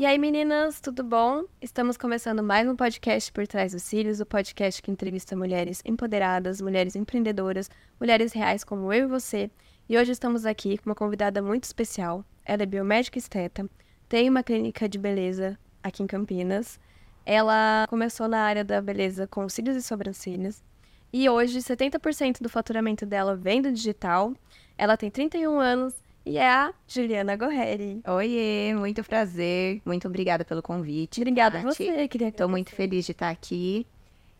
E aí, meninas, tudo bom? Estamos começando mais um podcast Por Trás dos Cílios, o podcast que entrevista mulheres empoderadas, mulheres empreendedoras, mulheres reais como eu e você. E hoje estamos aqui com uma convidada muito especial. Ela é biomédica esteta, tem uma clínica de beleza aqui em Campinas. Ela começou na área da beleza com cílios e sobrancelhas. E hoje, 70% do faturamento dela vem do digital. Ela tem 31 anos e é a Juliana Gorreri. Oiê, muito prazer. Muito obrigada pelo convite. Obrigada a você, queria Estou muito feliz de estar aqui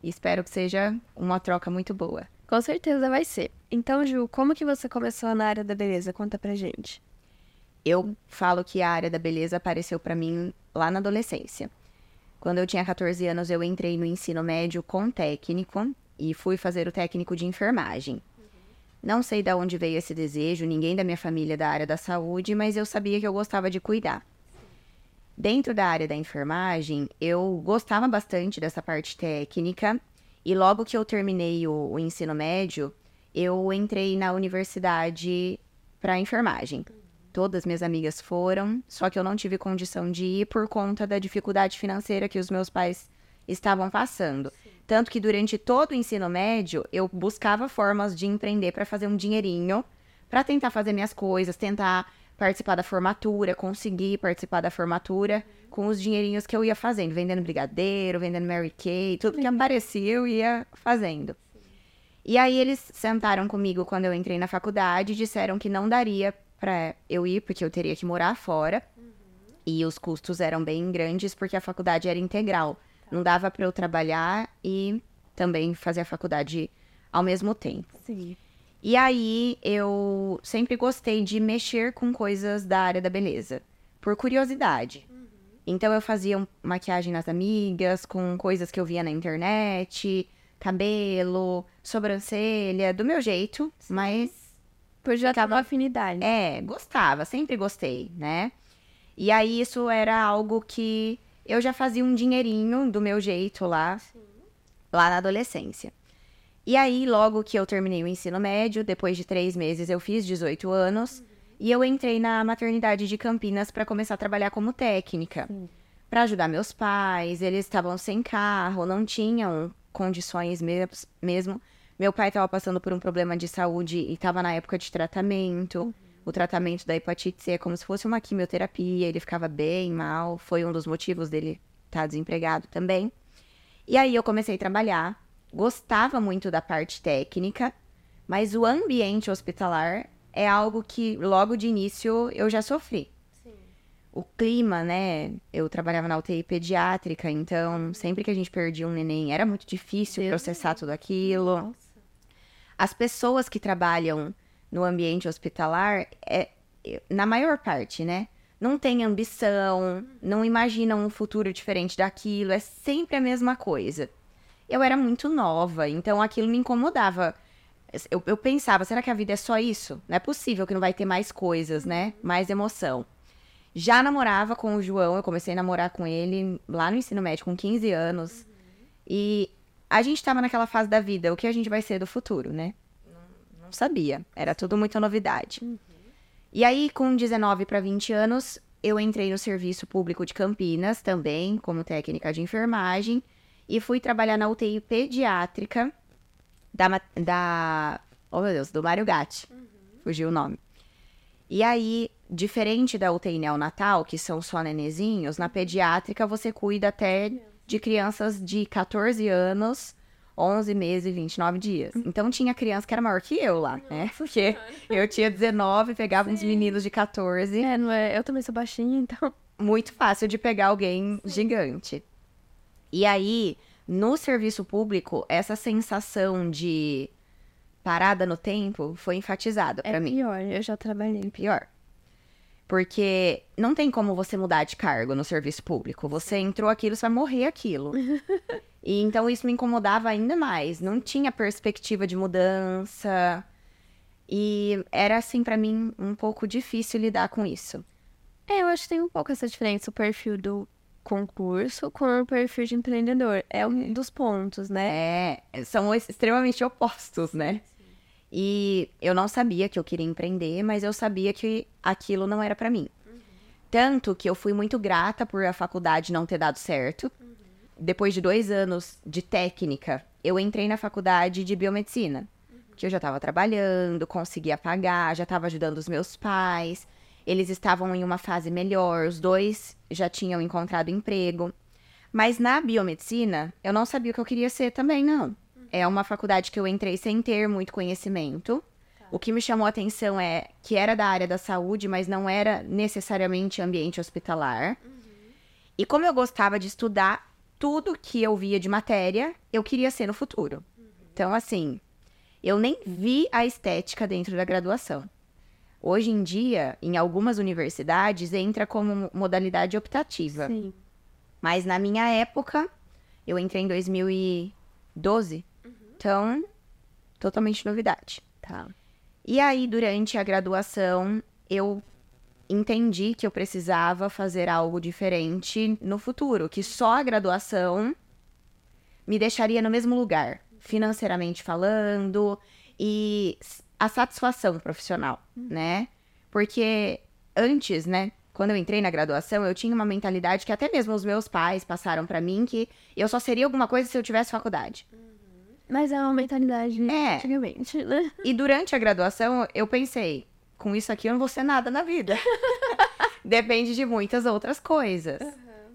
e espero que seja uma troca muito boa. Com certeza vai ser. Então, Ju, como que você começou na área da beleza? Conta pra gente. Eu falo que a área da beleza apareceu para mim lá na adolescência. Quando eu tinha 14 anos, eu entrei no ensino médio com técnico e fui fazer o técnico de enfermagem. Não sei de onde veio esse desejo, ninguém da minha família é da área da saúde, mas eu sabia que eu gostava de cuidar. Dentro da área da enfermagem, eu gostava bastante dessa parte técnica e logo que eu terminei o, o ensino médio, eu entrei na universidade para enfermagem. Todas minhas amigas foram, só que eu não tive condição de ir por conta da dificuldade financeira que os meus pais estavam passando. Tanto que durante todo o ensino médio, eu buscava formas de empreender para fazer um dinheirinho, para tentar fazer minhas coisas, tentar participar da formatura, conseguir participar da formatura com os dinheirinhos que eu ia fazendo, vendendo brigadeiro, vendendo Mary Kay, tudo que aparecia eu ia fazendo. E aí eles sentaram comigo quando eu entrei na faculdade e disseram que não daria para eu ir porque eu teria que morar fora. E os custos eram bem grandes porque a faculdade era integral. Não dava para eu trabalhar e também fazer a faculdade ao mesmo tempo. Sim. E aí eu sempre gostei de mexer com coisas da área da beleza, por curiosidade. Então eu fazia maquiagem nas amigas, com coisas que eu via na internet, cabelo, sobrancelha, do meu jeito, mas Por já Ficava- uma afinidade. é, gostava, sempre gostei, né? E aí isso era algo que eu já fazia um dinheirinho do meu jeito lá, lá na adolescência. E aí, logo que eu terminei o ensino médio, depois de três meses eu fiz 18 anos, e eu entrei na maternidade de Campinas para começar a trabalhar como técnica. Para ajudar meus pais, eles estavam sem carro, não tinham condições mes- mesmo. Meu pai estava passando por um problema de saúde e estava na época de tratamento. O tratamento da hepatite C é como se fosse uma quimioterapia, ele ficava bem mal, foi um dos motivos dele estar desempregado também. E aí eu comecei a trabalhar, gostava muito da parte técnica, mas o ambiente hospitalar é algo que logo de início eu já sofri. O clima, né? Eu trabalhava na UTI pediátrica, então sempre que a gente perdia um neném era muito difícil Deus processar tudo aquilo. As pessoas que trabalham no ambiente hospitalar, é, na maior parte, né? Não tem ambição, não imaginam um futuro diferente daquilo, é sempre a mesma coisa. Eu era muito nova, então aquilo me incomodava. Eu, eu pensava, será que a vida é só isso? Não é possível que não vai ter mais coisas, né? Mais emoção. Já namorava com o João, eu comecei a namorar com ele lá no ensino médio, com 15 anos. E a gente tava naquela fase da vida, o que a gente vai ser do futuro, né? Não, sabia, era tudo muita novidade. E aí, com 19 para 20 anos, eu entrei no serviço público de Campinas também, como técnica de enfermagem, e fui trabalhar na UTI pediátrica da, da oh meu Deus, do Mário Gatti. Fugiu o nome. E aí, diferente da UTI neonatal, que são só nenezinhos, na pediátrica você cuida até de crianças de 14 anos, 11 meses e 29 dias. Então tinha criança que era maior que eu lá, né? Porque eu tinha 19, pegava uns meninos de 14. É, não é? Eu também sou baixinha, então. Muito fácil de pegar alguém gigante. E aí, no serviço público, essa sensação de parada no tempo foi enfatizada É pra mim. pior, eu já trabalhei. pior. Porque não tem como você mudar de cargo no serviço público. Você entrou aquilo, você vai morrer aquilo. e então isso me incomodava ainda mais. Não tinha perspectiva de mudança. E era assim pra mim um pouco difícil lidar com isso. É, eu acho que tem um pouco essa diferença, o perfil do concurso com o perfil de empreendedor. É um dos pontos, né? É, são ex- extremamente opostos, né? E eu não sabia que eu queria empreender, mas eu sabia que aquilo não era pra mim. Tanto que eu fui muito grata por a faculdade não ter dado certo. Depois de dois anos de técnica, eu entrei na faculdade de biomedicina. Que eu já estava trabalhando, conseguia pagar, já estava ajudando os meus pais. Eles estavam em uma fase melhor, os dois já tinham encontrado emprego. Mas na biomedicina, eu não sabia o que eu queria ser também, não. É uma faculdade que eu entrei sem ter muito conhecimento. O que me chamou a atenção é que era da área da saúde, mas não era necessariamente ambiente hospitalar. E como eu gostava de estudar tudo que eu via de matéria, eu queria ser no futuro. Então, assim, eu nem vi a estética dentro da graduação. Hoje em dia, em algumas universidades, entra como modalidade optativa. Sim. Mas na minha época, eu entrei em 2012. Então, totalmente novidade. Tá. E aí, durante a graduação, eu entendi que eu precisava fazer algo diferente no futuro, que só a graduação me deixaria no mesmo lugar, financeiramente falando, e a satisfação profissional, né? Porque antes, né, quando eu entrei na graduação, eu tinha uma mentalidade que até mesmo os meus pais passaram pra mim que eu só seria alguma coisa se eu tivesse faculdade. Mas é uma mentalidade É. antigamente, né? E durante a graduação, eu pensei, com isso aqui eu não vou ser nada na vida. Depende de muitas outras coisas.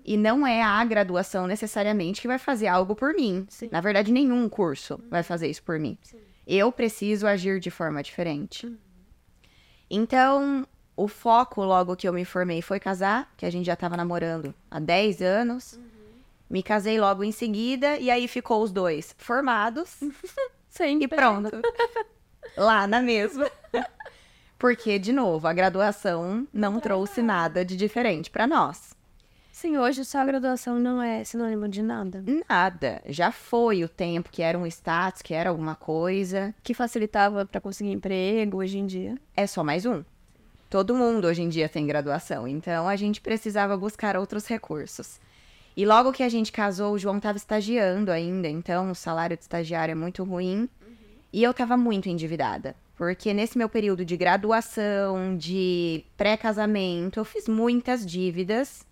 E não é a graduação necessariamente que vai fazer algo por mim. Sim. Na verdade, nenhum curso vai fazer isso por mim. Sim. Eu preciso agir de forma diferente. Então, o foco logo que eu me formei foi casar, que a gente já tava namorando há 10 anos. Me casei logo em seguida, e aí ficou os dois formados. Sim. E pronto. Lá na mesma. Porque, de novo, a graduação não trouxe nada de diferente pra nós. Sim, hoje só a graduação não é sinônimo de nada. Nada. Já foi o tempo que era um status, que era alguma coisa. Que facilitava pra conseguir emprego hoje em dia. É só mais um. Todo mundo hoje em dia tem graduação, então a gente precisava buscar outros recursos. E logo que a gente casou, o João estava estagiando ainda, então o salário de estagiário é muito ruim. E eu estava muito endividada, porque nesse meu período de graduação, de pré-casamento, eu fiz muitas dívidas.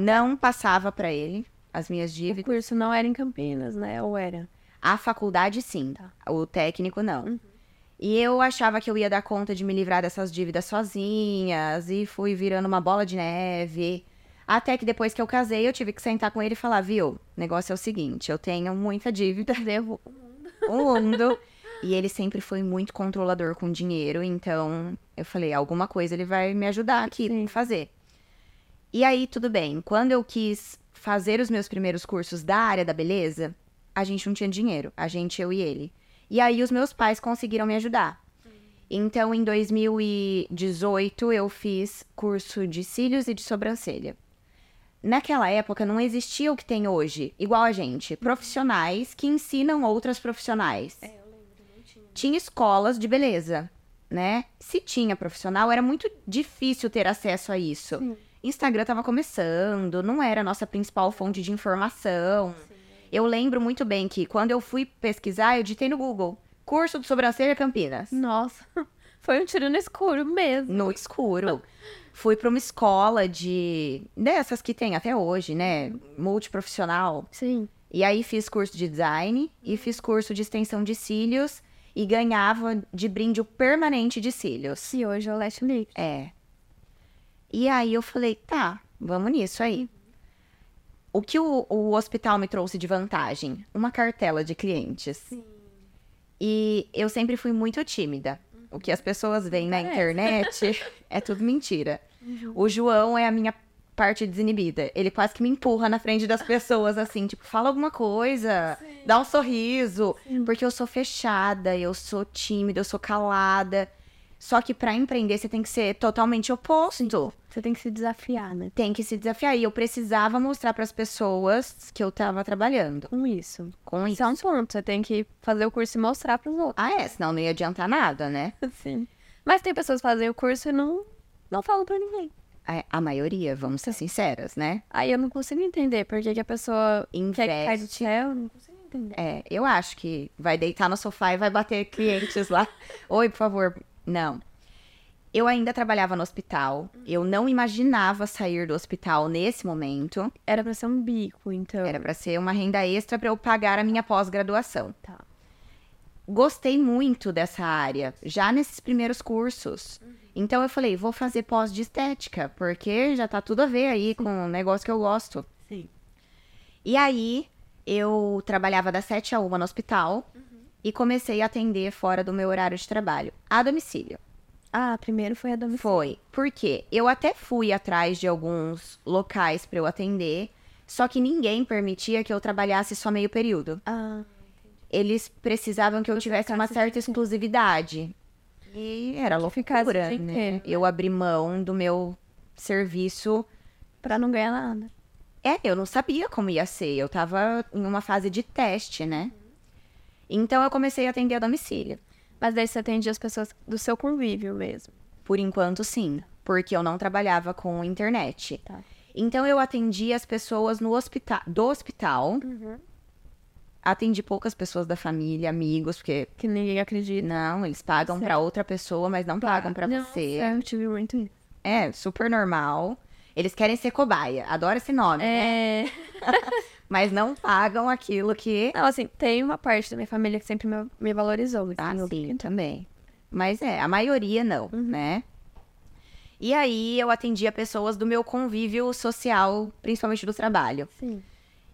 Não passava para ele as minhas O dívidas. curso não era em Campinas, né? Ou era? A faculdade, sim. Tá. O técnico, não. E eu achava que eu ia dar conta de me livrar dessas dívidas sozinhas. E fui virando uma bola de neve. Até que depois que eu casei, eu tive que sentar com ele e falar: viu, o negócio é o seguinte, eu tenho muita dívida, Devo. o mundo. e ele sempre foi muito controlador com dinheiro. Então eu falei: alguma coisa ele vai me ajudar aqui Sim. fazer. E aí, tudo bem. Quando eu quis fazer os meus primeiros cursos da área da beleza, a gente não tinha dinheiro. A gente, eu e ele. E aí, os meus pais conseguiram me ajudar. Então, em 2018, eu fiz curso de cílios e de sobrancelha. Naquela época, não existia o que tem hoje, igual a gente. Profissionais que ensinam outras profissionais. É, eu lembro, não tinha. Tinha escolas de beleza, né? Se tinha profissional, era muito difícil ter acesso a isso. Sim. Instagram estava começando, não era a nossa principal fonte de informação. Eu lembro muito bem que quando eu fui pesquisar, eu digitei no Google curso de sobrancelha Campinas. Nossa, foi um tiro no escuro mesmo. No escuro. Fui para uma escola de. dessas que tem até hoje, né? Multiprofissional. Sim. E aí fiz curso de design e fiz curso de extensão de cílios e ganhava de brinde o permanente de cílios. E hoje é o Lash Lift. É. E aí eu falei, tá, vamos nisso aí. O que o, o hospital me trouxe de vantagem? Uma cartela de clientes. Sim. E eu sempre fui muito tímida. O que as pessoas veem na Parece. internet é tudo mentira. O João é a minha parte desinibida. Ele quase que me empurra na frente das pessoas, assim, tipo, fala alguma coisa, dá um sorriso. Porque eu sou fechada, eu sou tímida, eu sou calada. Só que pra empreender você tem que ser totalmente oposto. Você tem que se desafiar, né? Tem que se desafiar. E eu precisava mostrar pras pessoas que eu tava trabalhando Com isso. com Isso isso. é um ponto. Você tem que fazer o curso e mostrar pros outros. Ah, é, senão não ia adiantar nada, né? Sim. Mas tem pessoas que fazem o curso e não, não falam pra ninguém. A, a maioria, vamos ser sinceras, né? Aí eu não consigo entender por que, que a pessoa quer que caia do Investe. céu. Eu não consigo entender. É, eu acho que vai deitar no sofá e vai bater clientes lá. Oi, por favor. Não. Eu ainda trabalhava no hospital. Eu não imaginava sair do hospital nesse momento. Era pra ser um bico, então. Era para ser uma renda extra para eu pagar a minha pós-graduação. Tá. Gostei muito dessa área, já nesses primeiros cursos. Então eu falei, vou fazer pós de estética, porque já tá tudo a ver aí com o negócio que eu gosto. Sim. E aí eu trabalhava das 7 a 1 no hospital e comecei a atender fora do meu horário de trabalho, a domicílio. Ah, primeiro foi a domicílio. Foi. Porque eu até fui atrás de alguns locais para eu atender, só que ninguém permitia que eu trabalhasse só meio período. Ah, Eles precisavam que eu tivesse uma certa exclusividade. E era loucura, né? Eu abri mão do meu serviço. pra não ganhar nada. É, eu não sabia como ia ser. Eu tava em uma fase de teste, né? Então eu comecei a atender a domicílio. Mas daí você atende as pessoas do seu convívio mesmo. Por enquanto, sim. Porque eu não trabalhava com internet. Tá. Então eu atendi as pessoas no hospital, do hospital. Atendi poucas pessoas da família, amigos, porque Que ninguém acredita. não, eles pagam pra outra pessoa, mas não pagam pra Nossa, você. Eu tive muito isso. É, super normal. Eles querem ser cobaia. Adoro esse nome. É. Mas não pagam aquilo que. Não, assim, tem uma parte da minha família que sempre me, me valorizou. assim, Ah, sim, também. Mas é, a maioria não, né? E aí eu atendia pessoas do meu convívio social, principalmente do trabalho. Sim.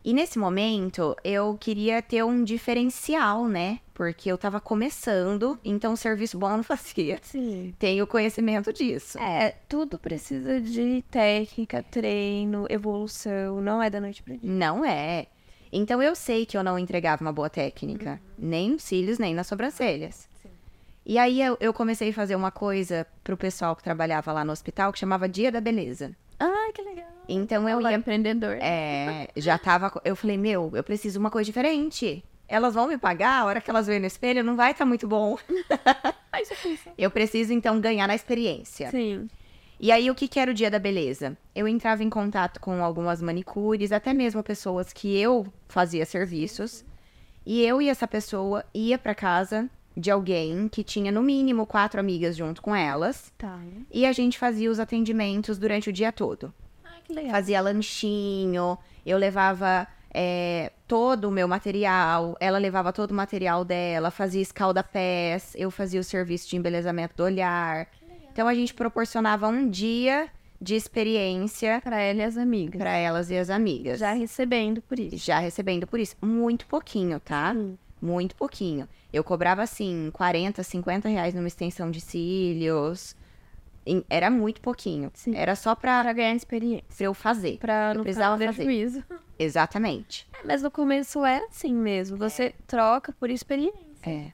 E nesse momento eu queria ter um diferencial, né? Porque eu tava começando, então serviço bom não fazia. Sim. Tenho conhecimento disso. É, tudo precisa de técnica, treino, evolução. Não é da noite pro dia. Não é. Então eu sei que eu não entregava uma boa técnica, nem nos cílios, nem nas sobrancelhas. E aí eu, eu comecei a fazer uma coisa pro pessoal que trabalhava lá no hospital que chamava Dia da Beleza. Ah, que legal. Então eu Olha, ia. empreendedor. É, já tava. Eu falei, meu, eu preciso de uma coisa diferente. Elas vão me pagar, a hora que elas verem no espelho, não vai estar muito bom. Mas pensa. Eu preciso, então, ganhar na experiência. Sim. E aí, o que, que era o dia da beleza? Eu entrava em contato com algumas manicures, até mesmo pessoas que eu fazia serviços. E eu e essa pessoa ia pra casa de alguém que tinha no mínimo quatro amigas junto com elas. Tá. E a gente fazia os atendimentos durante o dia todo. Ah, que legal. Fazia lanchinho, eu levava é, todo o meu material, ela levava todo o material dela, fazia escalda-pés, eu fazia o serviço de embelezamento do olhar. Então a gente proporcionava um dia de experiência Pra ela e as amigas. para elas e as amigas. Já recebendo por isso. Já recebendo por isso. Muito pouquinho, tá? Sim. Muito pouquinho. Eu cobrava, assim, 40, 50 reais numa extensão de cílios. Era muito pouquinho. Sim. Era só pra, Pra ganhar experiência. pra eu fazer. Pra Eu não precisava ter fazer. prejuízo. Exatamente. Mas no começo é assim mesmo. Você troca por experiência. É.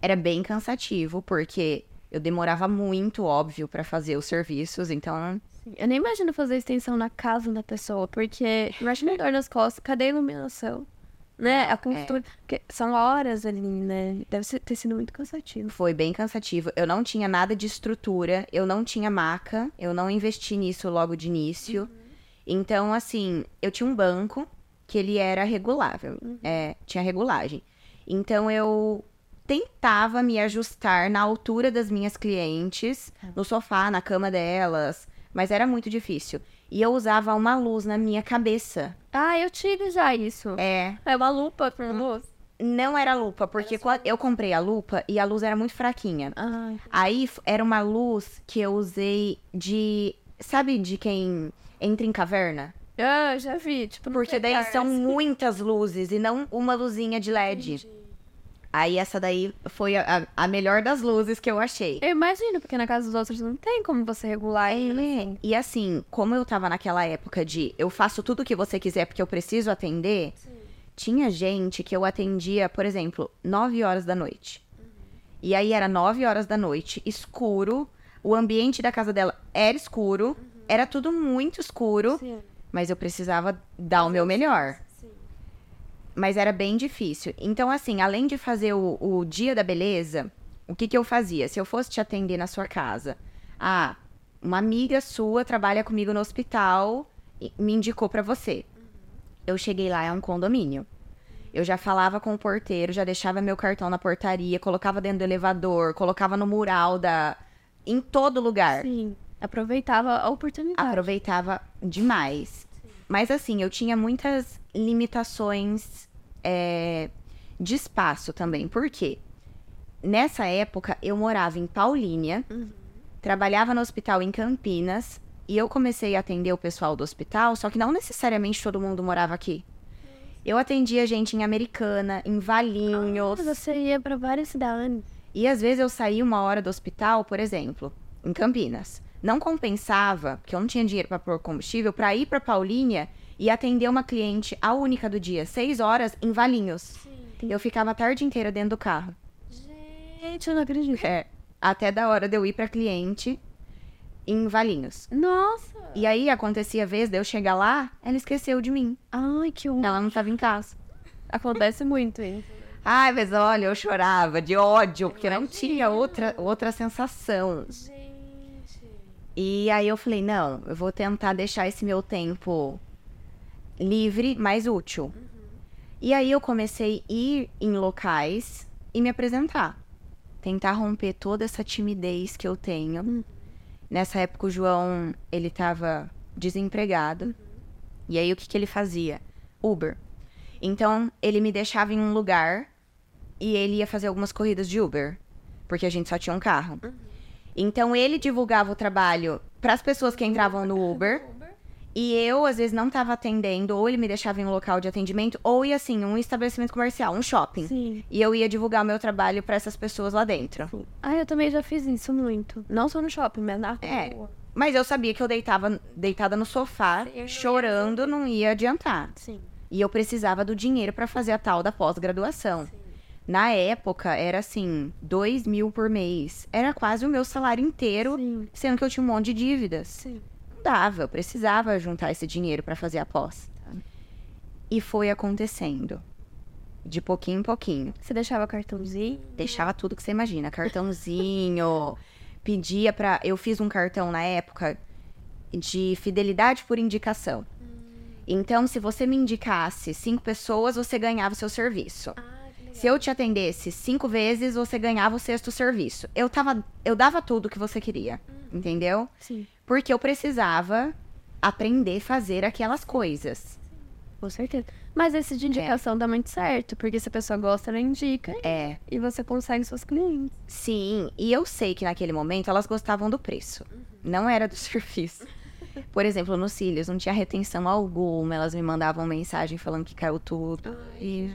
Era bem cansativo, porque eu demorava muito, óbvio, pra fazer os serviços, então. Sim. Eu nem imagino fazer extensão na casa da pessoa, porque imagina dor nas costas, cadê a iluminação? Né? A costura. Porque são horas ali, né? Deve ser- ter sido muito cansativo. Foi bem cansativo. Eu não tinha nada de estrutura, eu não tinha maca, eu não investi nisso logo de início. Então, assim, eu tinha um banco que ele era regulável, é, tinha regulagem. Então, eu tentava me ajustar na altura das minhas clientes, no sofá, na cama delas, mas era muito difícil. E eu usava uma luz na minha cabeça. Ah, eu tive já isso. É, É uma lupa com luz. não era lupa, porque quando eu comprei a lupa e a luz era muito fraquinha. Ah, Aí era uma luz que eu usei de. Sabe de quem entra em caverna? ah, já vi. Tipo, Porque daí são muitas luzes e não uma luzinha de LED. Aí essa daí foi a, a melhor das luzes que eu achei. Eu imagino, porque na casa dos outros não tem como você regular ele. E assim, como eu tava naquela época de eu faço tudo o que você quiser porque eu preciso atender, tinha gente que eu atendia, por exemplo, 9 horas da noite. E aí era 9 horas da noite, escuro, o ambiente da casa dela era escuro, era tudo muito escuro, Sim. mas eu precisava dar o meu melhor. Mas era bem difícil. Então, assim, além de fazer o, o dia da beleza, o que, que eu fazia? Se eu fosse te atender na sua casa, ah, uma amiga sua trabalha comigo no hospital e me indicou pra você. Eu cheguei lá, é um condomínio. Eu já falava com o porteiro, já deixava meu cartão na portaria, colocava dentro do elevador, colocava no mural da. em todo lugar. Sim. Aproveitava a oportunidade. Aproveitava demais. Mas assim, eu tinha muitas limitações é, de espaço também. Por quê? Nessa época, eu morava em Paulínia, Uhum. trabalhava no hospital em Campinas, e eu comecei a atender o pessoal do hospital, só que não necessariamente todo mundo morava aqui. Eu atendia gente em Americana, em Valinhos. Ah, Você ia pra várias cidades. E às vezes eu saía uma hora do hospital, por exemplo, em Campinas. Não compensava, porque eu não tinha dinheiro para pôr combustível, para ir para Paulínia e atender uma cliente, a única do dia, seis horas, em Valinhos. Eu ficava a tarde inteira dentro do carro. Gente, eu não acredito. É. Até da hora de eu ir para cliente em Valinhos. Nossa! E aí acontecia a vez de eu chegar lá, ela esqueceu de mim. Ai, que horror. Ela não estava em casa. Acontece muito isso. Ai, mas olha, eu chorava de ódio, porque não tinha outra, outra sensação. Gente. E aí eu falei, não, eu vou tentar deixar esse meu tempo livre, mais útil. E aí eu comecei a ir em locais e me apresentar. Tentar romper toda essa timidez que eu tenho. Nessa época o João, ele tava desempregado. E aí o que que ele fazia? Uber. Então ele me deixava em um lugar e ele ia fazer algumas corridas de Uber, porque a gente só tinha um carro. Então ele divulgava o trabalho para as pessoas que entravam no Uber. E eu, às vezes, não estava atendendo, ou ele me deixava em um local de atendimento, ou ia assim, um estabelecimento comercial, um shopping. Sim. E eu ia divulgar o meu trabalho para essas pessoas lá dentro. Ah, eu também já fiz isso muito. Não só no shopping, mas na É. rua. Mas eu sabia que eu deitava deitada no sofá, Sim, não ia chorando, não ia adiantar. Sim. E eu precisava do dinheiro para fazer a tal da pós-graduação. Na época, era assim, dois mil por mês. Era quase o meu salário inteiro, Sim. sendo que eu tinha um monte de dívidas. Sim. Dava, eu precisava juntar esse dinheiro para fazer a pós. E foi acontecendo. De pouquinho em pouquinho. Você deixava cartãozinho? Deixava tudo que você imagina, cartãozinho, pedia pra. Eu fiz um cartão na época de fidelidade por indicação. Então, se você me indicasse cinco pessoas, você ganhava o seu serviço. Ah. Se eu te atendesse cinco vezes, você ganhava o sexto serviço. Eu tava, eu dava tudo o que você queria, entendeu? Sim, Porque eu precisava aprender a fazer aquelas coisas. com certeza. Mas esse de indicação dá muito certo, porque se a pessoa gosta, ela indica É, e você consegue seus clientes. sim. E eu sei que naquele momento elas gostavam do preço. Não era do serviço. Por exemplo, nos cílios, não tinha retenção alguma. Elas me mandavam mensagem falando que caiu tudo. E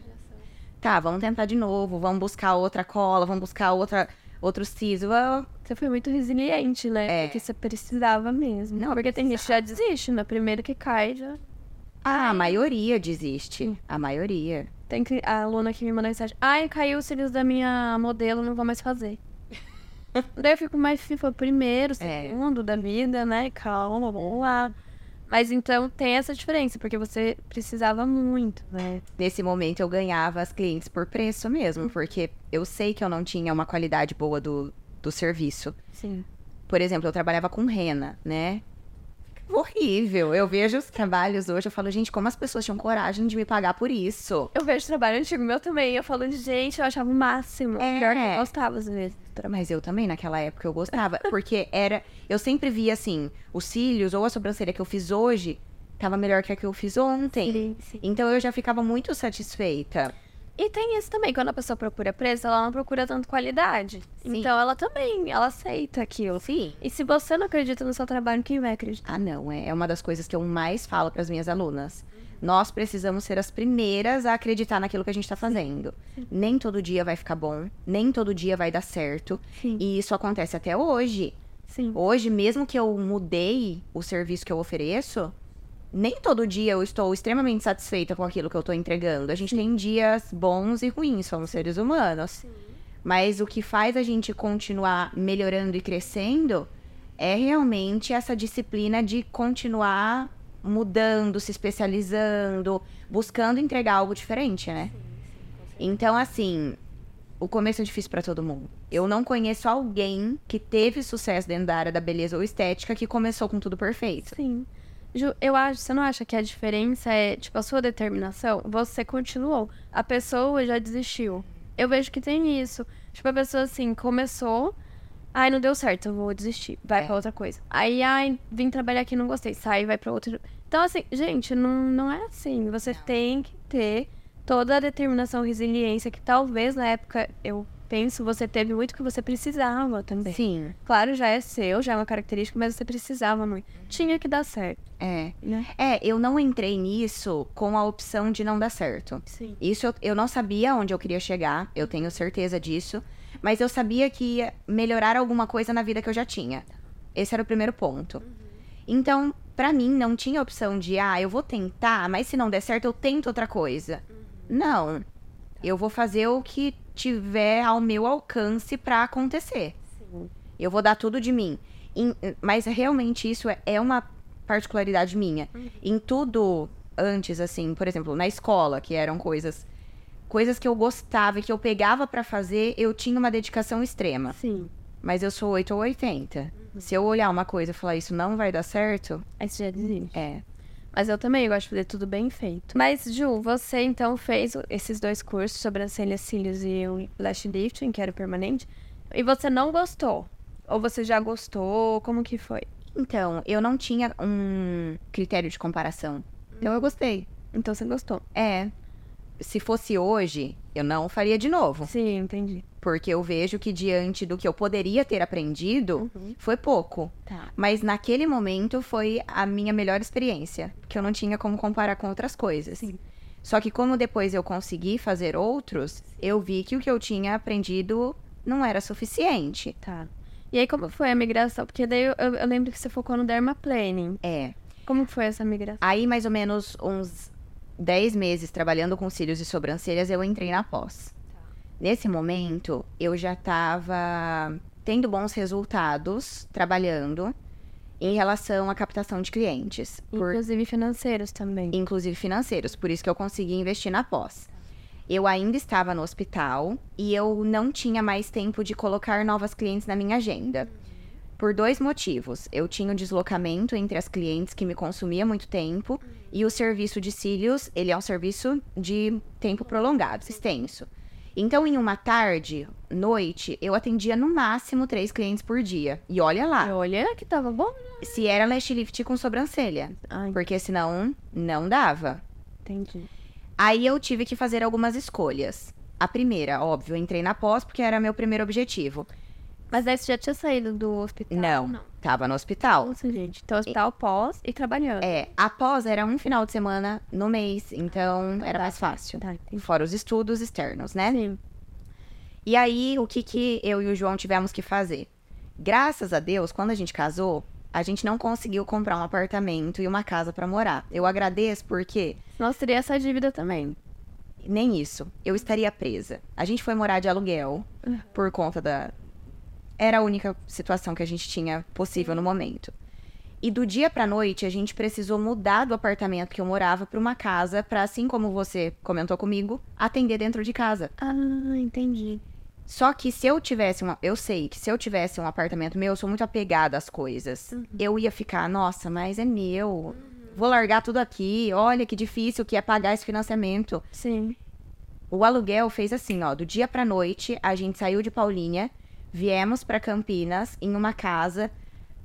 tá, vamos tentar de novo. Vamos buscar outra cola, vamos buscar outra, outro siso. Eu- Você foi muito resiliente, né? É. Porque você precisava mesmo. Não, porque tem gente que já desiste, na primeira que cai já. Ah, a maioria desiste. A maioria. Tem que, a aluna que me mandou mensagem. Ai, caiu os cílios da minha modelo, não vou mais fazer. Daí eu fico mais, se for primeiro, É. segundo da vida, né? Calma, vamos lá. Mas então tem essa diferença, porque você precisava muito, né? Nesse momento eu ganhava as clientes por preço mesmo, porque eu sei que eu não tinha uma qualidade boa do, do serviço. Sim. Por exemplo, eu trabalhava com rena, né? Horrível. Eu vejo os trabalhos hoje, eu falo, gente, como as pessoas tinham coragem de me pagar por isso? Eu vejo trabalho antigo meu também. Eu falo, gente, eu achava o máximo. É. Pior que eu gostava às vezes. Mas eu também, naquela época, eu gostava. Porque era. Eu sempre via assim, os cílios ou a sobrancelha que eu fiz hoje tava melhor que a que eu fiz ontem. Sim, sim. Então eu já ficava muito satisfeita. E tem isso também, quando a pessoa procura preço, ela não procura tanto qualidade. Sim. Então ela também, ela aceita aquilo. Sim. E se você não acredita no seu trabalho, quem vai acreditar? Ah, não, é é uma das coisas que eu mais falo para as minhas alunas. Nós precisamos ser as primeiras a acreditar naquilo que a gente está fazendo. Nem todo dia vai ficar bom, nem todo dia vai dar certo. Sim. E isso acontece até hoje. Sim. Hoje, mesmo que eu mudei o serviço que eu ofereço, nem todo dia eu estou extremamente satisfeita com aquilo que eu estou entregando. A gente tem dias bons e ruins, somos seres humanos. Mas o que faz a gente continuar melhorando e crescendo é realmente essa disciplina de continuar mudando, se especializando, buscando entregar algo diferente, né? Então, assim, o começo é difícil pra todo mundo. Eu não conheço alguém que teve sucesso dentro da área da beleza ou estética que começou com tudo perfeito. Sim. Ju, eu acho, você não acha que a diferença é, tipo, a sua determinação? Você continuou. A pessoa já desistiu. Eu vejo que tem isso. Tipo, a pessoa, assim, começou, Ai, não deu certo, eu vou desistir. Vai É. pra outra coisa. Aí, ai, vim trabalhar aqui, não gostei. Sai, vai pra outra. Então, assim, gente, não, não é assim. Você tem que ter toda a determinação, resiliência, que talvez na época, eu penso, você teve muito que você precisava também. Sim, Claro, já é seu, já é uma característica, mas você precisava muito. Tinha que dar certo, é. né? É, eu não entrei nisso com a opção de não dar certo. Sim. Isso eu, eu não sabia onde eu queria chegar, eu tenho certeza disso. Mas eu sabia que ia melhorar alguma coisa na vida que eu já tinha. Esse era o primeiro ponto. Então, pra mim, não tinha opção de, ah, eu vou tentar, mas se não der certo, eu tento outra coisa. Não. Eu vou fazer o que tiver ao meu alcance pra acontecer. Sim. Eu vou dar tudo de mim. Em- mas realmente isso é, é uma particularidade minha. Em tudo antes, assim, por exemplo, na escola, que eram coisas coisas que eu gostava e que eu pegava pra fazer, eu tinha uma dedicação extrema. Sim. Mas eu sou 8 ou 80. Se eu olhar uma coisa e falar isso não vai dar certo, Aí você já desiste. é. Mas eu também gosto de fazer tudo bem feito. Mas, Ju, você então fez esses dois cursos, sobrancelha, cílios e o lash lifting, que era o permanente, e você não gostou? Ou você já gostou? Como que foi? Então, eu não tinha um critério de comparação. Então eu gostei. Então você gostou? É. Se fosse hoje, eu não faria de novo. Sim, entendi. Porque eu vejo que diante do que eu poderia ter aprendido, foi pouco. Tá. Mas naquele momento foi a minha melhor experiência. Que eu não tinha como comparar com outras coisas. Sim. Só que como depois eu consegui fazer outros, eu vi que o que eu tinha aprendido não era suficiente. Tá. E aí, como foi a migração? Porque daí eu, eu- lembro que você focou no dermaplaning. É. Como foi essa migração? Aí, mais ou menos uns 10 meses trabalhando com cílios e sobrancelhas, eu entrei na pós. Nesse momento, eu já estava tendo bons resultados trabalhando em relação à captação de clientes, por, Inclusive financeiros também. inclusive financeiros, por isso que eu consegui investir na pós. Eu ainda estava no hospital e eu não tinha mais tempo de colocar novas clientes na minha agenda. Por dois motivos. Eu tinha o deslocamento entre as clientes que me consumia muito tempo e o serviço de cílios, ele é um serviço de tempo prolongado, extenso. Então, em uma tarde, noite, eu atendia no máximo três clientes por dia. E olha lá, Olha que tava bom. se era lash lift com sobrancelha, Ai, porque senão não dava. entendi. Aí eu tive que fazer algumas escolhas. A primeira, óbvio, entrei na pós porque era meu primeiro objetivo. Mas daí você já tinha saído do hospital? Não, tava no hospital. Nossa, gente. Então, hospital pós e trabalhando. É, a pós era um final de semana no mês, então era mais fácil. Tá. Fora os estudos externos, né? Sim. E aí, o que, que eu e o João tivemos que fazer? Graças a Deus, quando a gente casou, a gente não conseguiu comprar um apartamento e uma casa pra morar. Eu agradeço porque Nossa, teria essa dívida também. nem isso. Eu estaria presa. A gente foi morar de aluguel por conta da. Era a única situação que a gente tinha possível no momento. E do dia pra noite, a gente precisou mudar do apartamento que eu morava pra uma casa, pra assim como você comentou comigo, atender dentro de casa. Ah, entendi. Só que se eu tivesse uma. Eu sei que se eu tivesse um apartamento meu, eu sou muito apegada às coisas. Eu ia ficar, nossa, mas é meu. Vou largar tudo aqui. Olha que difícil que é pagar esse financiamento. Sim. O aluguel fez assim, ó, do dia pra noite, a gente saiu de Paulinha, viemos pra Campinas em uma casa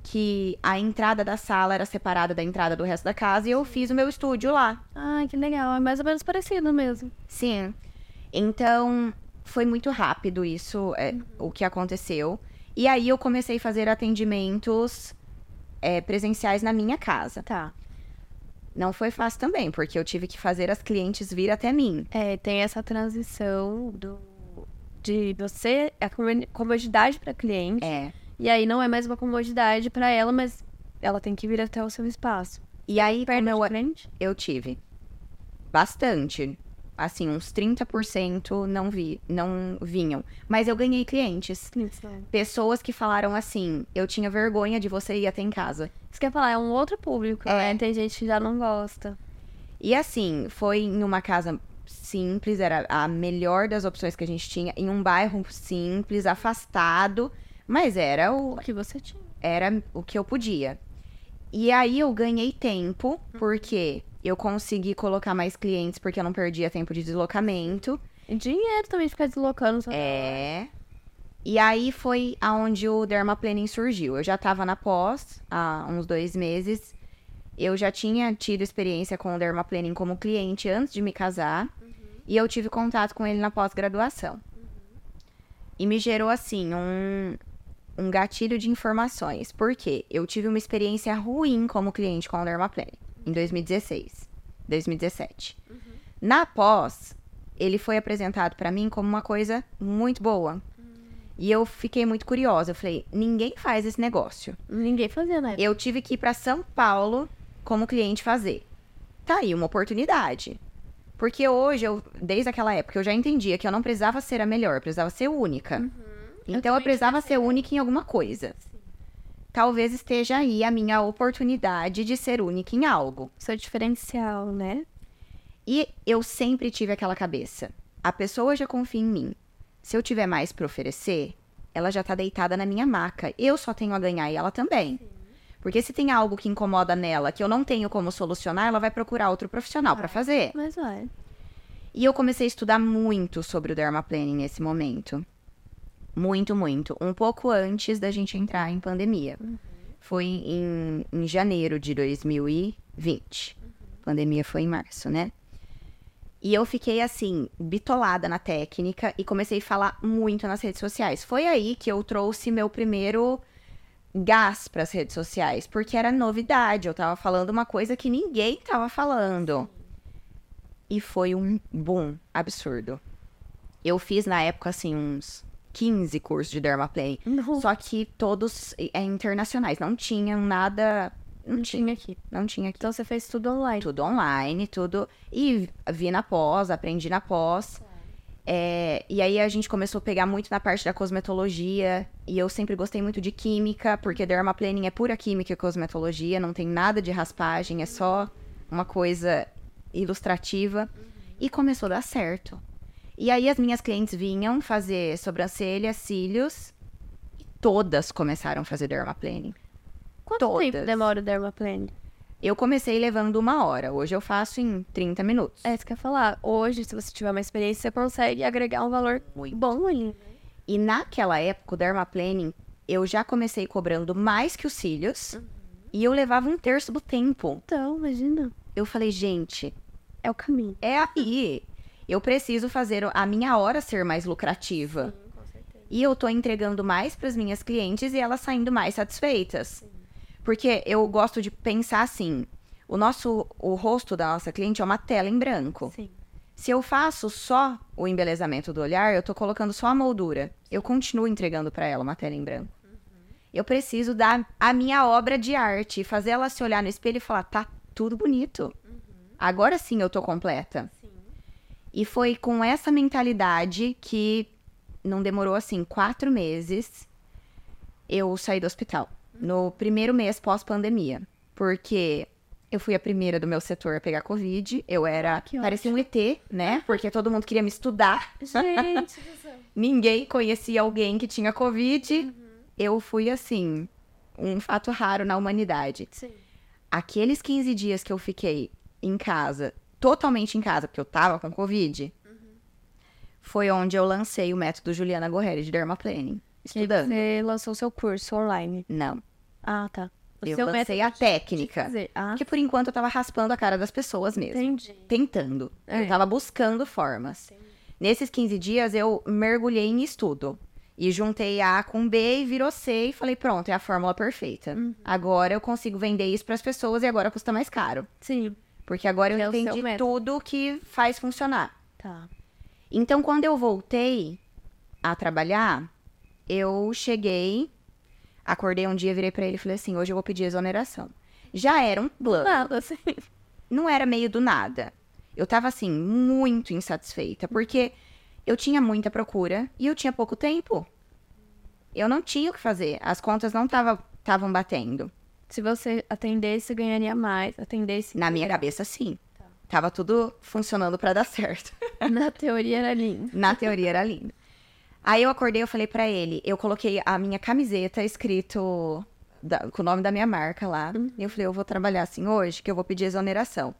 que a entrada da sala era separada da entrada do resto da casa e eu fiz o meu estúdio lá. Ai, que legal. É mais ou menos parecido mesmo. Sim. Então, foi muito rápido isso, é, o que aconteceu. E aí eu comecei a fazer atendimentos é, presenciais na minha casa. Tá. Não foi fácil também, porque eu tive que fazer as clientes vir até mim. É, tem essa transição do de você comodi- comodidade para cliente É. e aí não é mais uma comodidade para ela, mas ela tem que vir até o seu espaço. E aí, como eu, de frente? eu tive bastante. Assim, uns 30% não vi, não vinham. Mas eu ganhei clientes. Pessoas que falaram assim: eu tinha vergonha de você ir até em casa. Isso quer falar, é um outro público, É. né? Tem gente que já não gosta. E assim, foi em uma casa simples, era a melhor das opções que a gente tinha, em um bairro simples, afastado, mas era o, O que você tinha. era o que eu podia. E aí eu ganhei tempo, porque eu consegui colocar mais clientes, porque eu não perdia tempo de deslocamento. E dinheiro também ficar deslocando. Só... É. E aí foi aonde o dermaplaning surgiu. Eu já estava na pós há uns dois meses. Eu já tinha tido experiência com o dermaplaning como cliente antes de me casar. E eu tive contato com ele na pós-graduação. E me gerou, assim, um, um gatilho de informações. Por quê? Eu tive uma experiência ruim como cliente com o dermaplaning em 2016, 2017. Na pós, ele foi apresentado para mim como uma coisa muito boa. E eu fiquei muito curiosa. Eu falei, ninguém faz esse negócio. Ninguém fazia, né? Eu tive que ir para São Paulo como cliente fazer. Tá aí uma oportunidade. Porque hoje, eu, desde aquela época, eu já entendia que eu não precisava ser a melhor, eu precisava ser única. Então eu também precisava ser única em alguma coisa. Talvez esteja aí a minha oportunidade de ser única em algo. Seu diferencial, né? E eu sempre tive aquela cabeça. A pessoa já confia em mim. Se eu tiver mais para oferecer, ela já tá deitada na minha maca. Eu só tenho a ganhar e ela também. Porque se tem algo que incomoda nela que eu não tenho como solucionar, ela vai procurar outro profissional para fazer. Mas vai. E eu comecei a estudar muito sobre o dermaplaning nesse momento. Muito, muito. Um pouco antes da gente entrar em pandemia. Foi em, em janeiro de 2020. Pandemia foi em março, né? E eu fiquei assim, bitolada na técnica e comecei a falar muito nas redes sociais. Foi aí que eu trouxe meu primeiro gás para as redes sociais, porque era novidade. Eu tava falando uma coisa que ninguém tava falando. E foi um boom absurdo. Eu fiz na época assim uns 15 cursos de dermaplane, Não, só que todos é, internacionais, não tinham nada, não tinha aqui, não tinha aqui. Então você fez tudo online. Tudo online, tudo. E vi na pós, aprendi na pós. É, e aí a gente começou a pegar muito na parte da cosmetologia. E eu sempre gostei muito de química, porque dermaplaning é pura química e cosmetologia, não tem nada de raspagem, é só uma coisa ilustrativa. E começou a dar certo. E aí as minhas clientes vinham fazer sobrancelha, cílios. E todas começaram a fazer dermaplaning. Quanto Todas. tempo demora o dermaplane? Eu comecei levando uma hora. Hoje eu faço em 30 minutos. É isso que eu ia falar. Hoje, se você tiver uma experiência, você consegue agregar um valor Muito. bom ali. E naquela época, o dermaplaning, eu já comecei cobrando mais que os cílios. E eu levava um terço do tempo. Então, imagina. Eu falei, gente, É o caminho. é aí. Eu preciso fazer a minha hora ser mais lucrativa. com certeza. E eu tô entregando mais para as minhas clientes e elas saindo mais satisfeitas. Porque eu gosto de pensar assim, o nosso o rosto da nossa cliente é uma tela em branco. Sim. Se eu faço só o embelezamento do olhar, eu tô colocando só a moldura. Eu continuo entregando para ela uma tela em branco. Eu preciso dar a minha obra de arte, fazer ela se olhar no espelho e falar: tá tudo bonito. Agora sim eu tô completa. Sim. E foi com essa mentalidade que não demorou assim quatro meses eu saí do hospital. No primeiro mês pós-pandemia. Porque eu fui a primeira do meu setor a pegar Covid. Eu era. Que parecia um ET, né? Porque todo mundo queria me estudar. Gente. Ninguém conhecia alguém que tinha Covid. Eu fui assim. Um fato raro na humanidade. Sim. Aqueles 15 dias que eu fiquei em casa, totalmente em casa, porque eu tava com Covid, foi onde eu lancei o método Juliana Gorreri de dermaplaning. Que Estudando. Você lançou seu curso online. Não. Ah, tá. O Eu lancei a técnica. Ah, Porque por enquanto eu tava raspando a cara das pessoas mesmo. entendi. Tentando. É. Eu tava buscando formas. Nesses 15 dias eu mergulhei em estudo. E juntei A com B e virou C e falei, pronto, é a fórmula perfeita. Uhum. Agora eu consigo vender isso pras pessoas e agora custa mais caro. Sim. Porque agora Que é eu seu entendi tudo que faz funcionar. Tá. Então, quando eu voltei a trabalhar, eu cheguei, acordei um dia, virei pra ele e falei assim: hoje eu vou pedir exoneração. Já era um plano, assim. não era meio do nada. Eu tava assim, muito insatisfeita, porque eu tinha muita procura e eu tinha pouco tempo. Eu não tinha o que fazer, as contas não estavam batendo. Se você atendesse, ganharia mais. Atendesse. Na minha cabeça, sim. Tava tudo funcionando pra dar certo. Na teoria era lindo. Na teoria era lindo. Aí eu acordei, eu falei pra ele, eu coloquei a minha camiseta escrito da- com o nome da minha marca lá. E eu falei, eu vou trabalhar assim hoje, que eu vou pedir exoneração.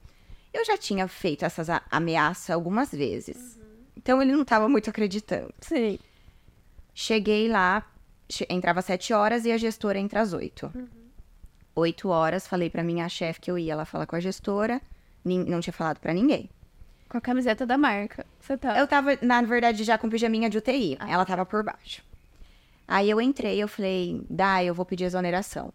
Eu já tinha feito essas ameaças algumas vezes. Então ele não tava muito acreditando. Sim. Cheguei lá, che- entrava às 7 horas e a gestora entra às 8. 8 horas, falei pra minha chefe que eu ia lá falar com a gestora, nin- não tinha falado pra ninguém. Com a camiseta da marca. Você tá. Eu tava, na verdade, já com pijaminha de UTI. Ela tava por baixo. Aí eu entrei, eu falei, Dai, eu vou pedir exoneração.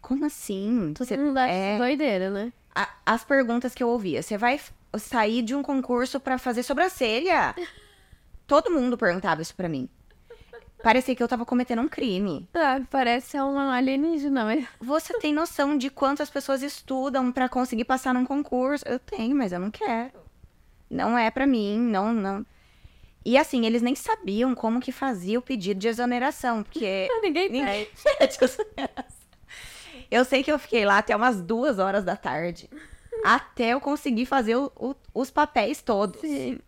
Como assim? Todo Cê- mundo acha é, doideira, né? a- as perguntas que eu ouvia. Você vai sair de um concurso pra fazer sobrancelha? Todo mundo perguntava isso pra mim. Parecia que eu tava cometendo um crime. Ah, parece um alienígena, mas... Você tem noção de quantas pessoas estudam pra conseguir passar num concurso? Eu tenho, mas eu não quero. Não é pra mim, não, não. E assim, eles nem sabiam como que fazia o pedido de exoneração, porque Ninguém ninguém pede exoneração. Eu sei que eu fiquei lá até umas duas horas da tarde, até eu conseguir fazer o- o- os papéis todos. Sim.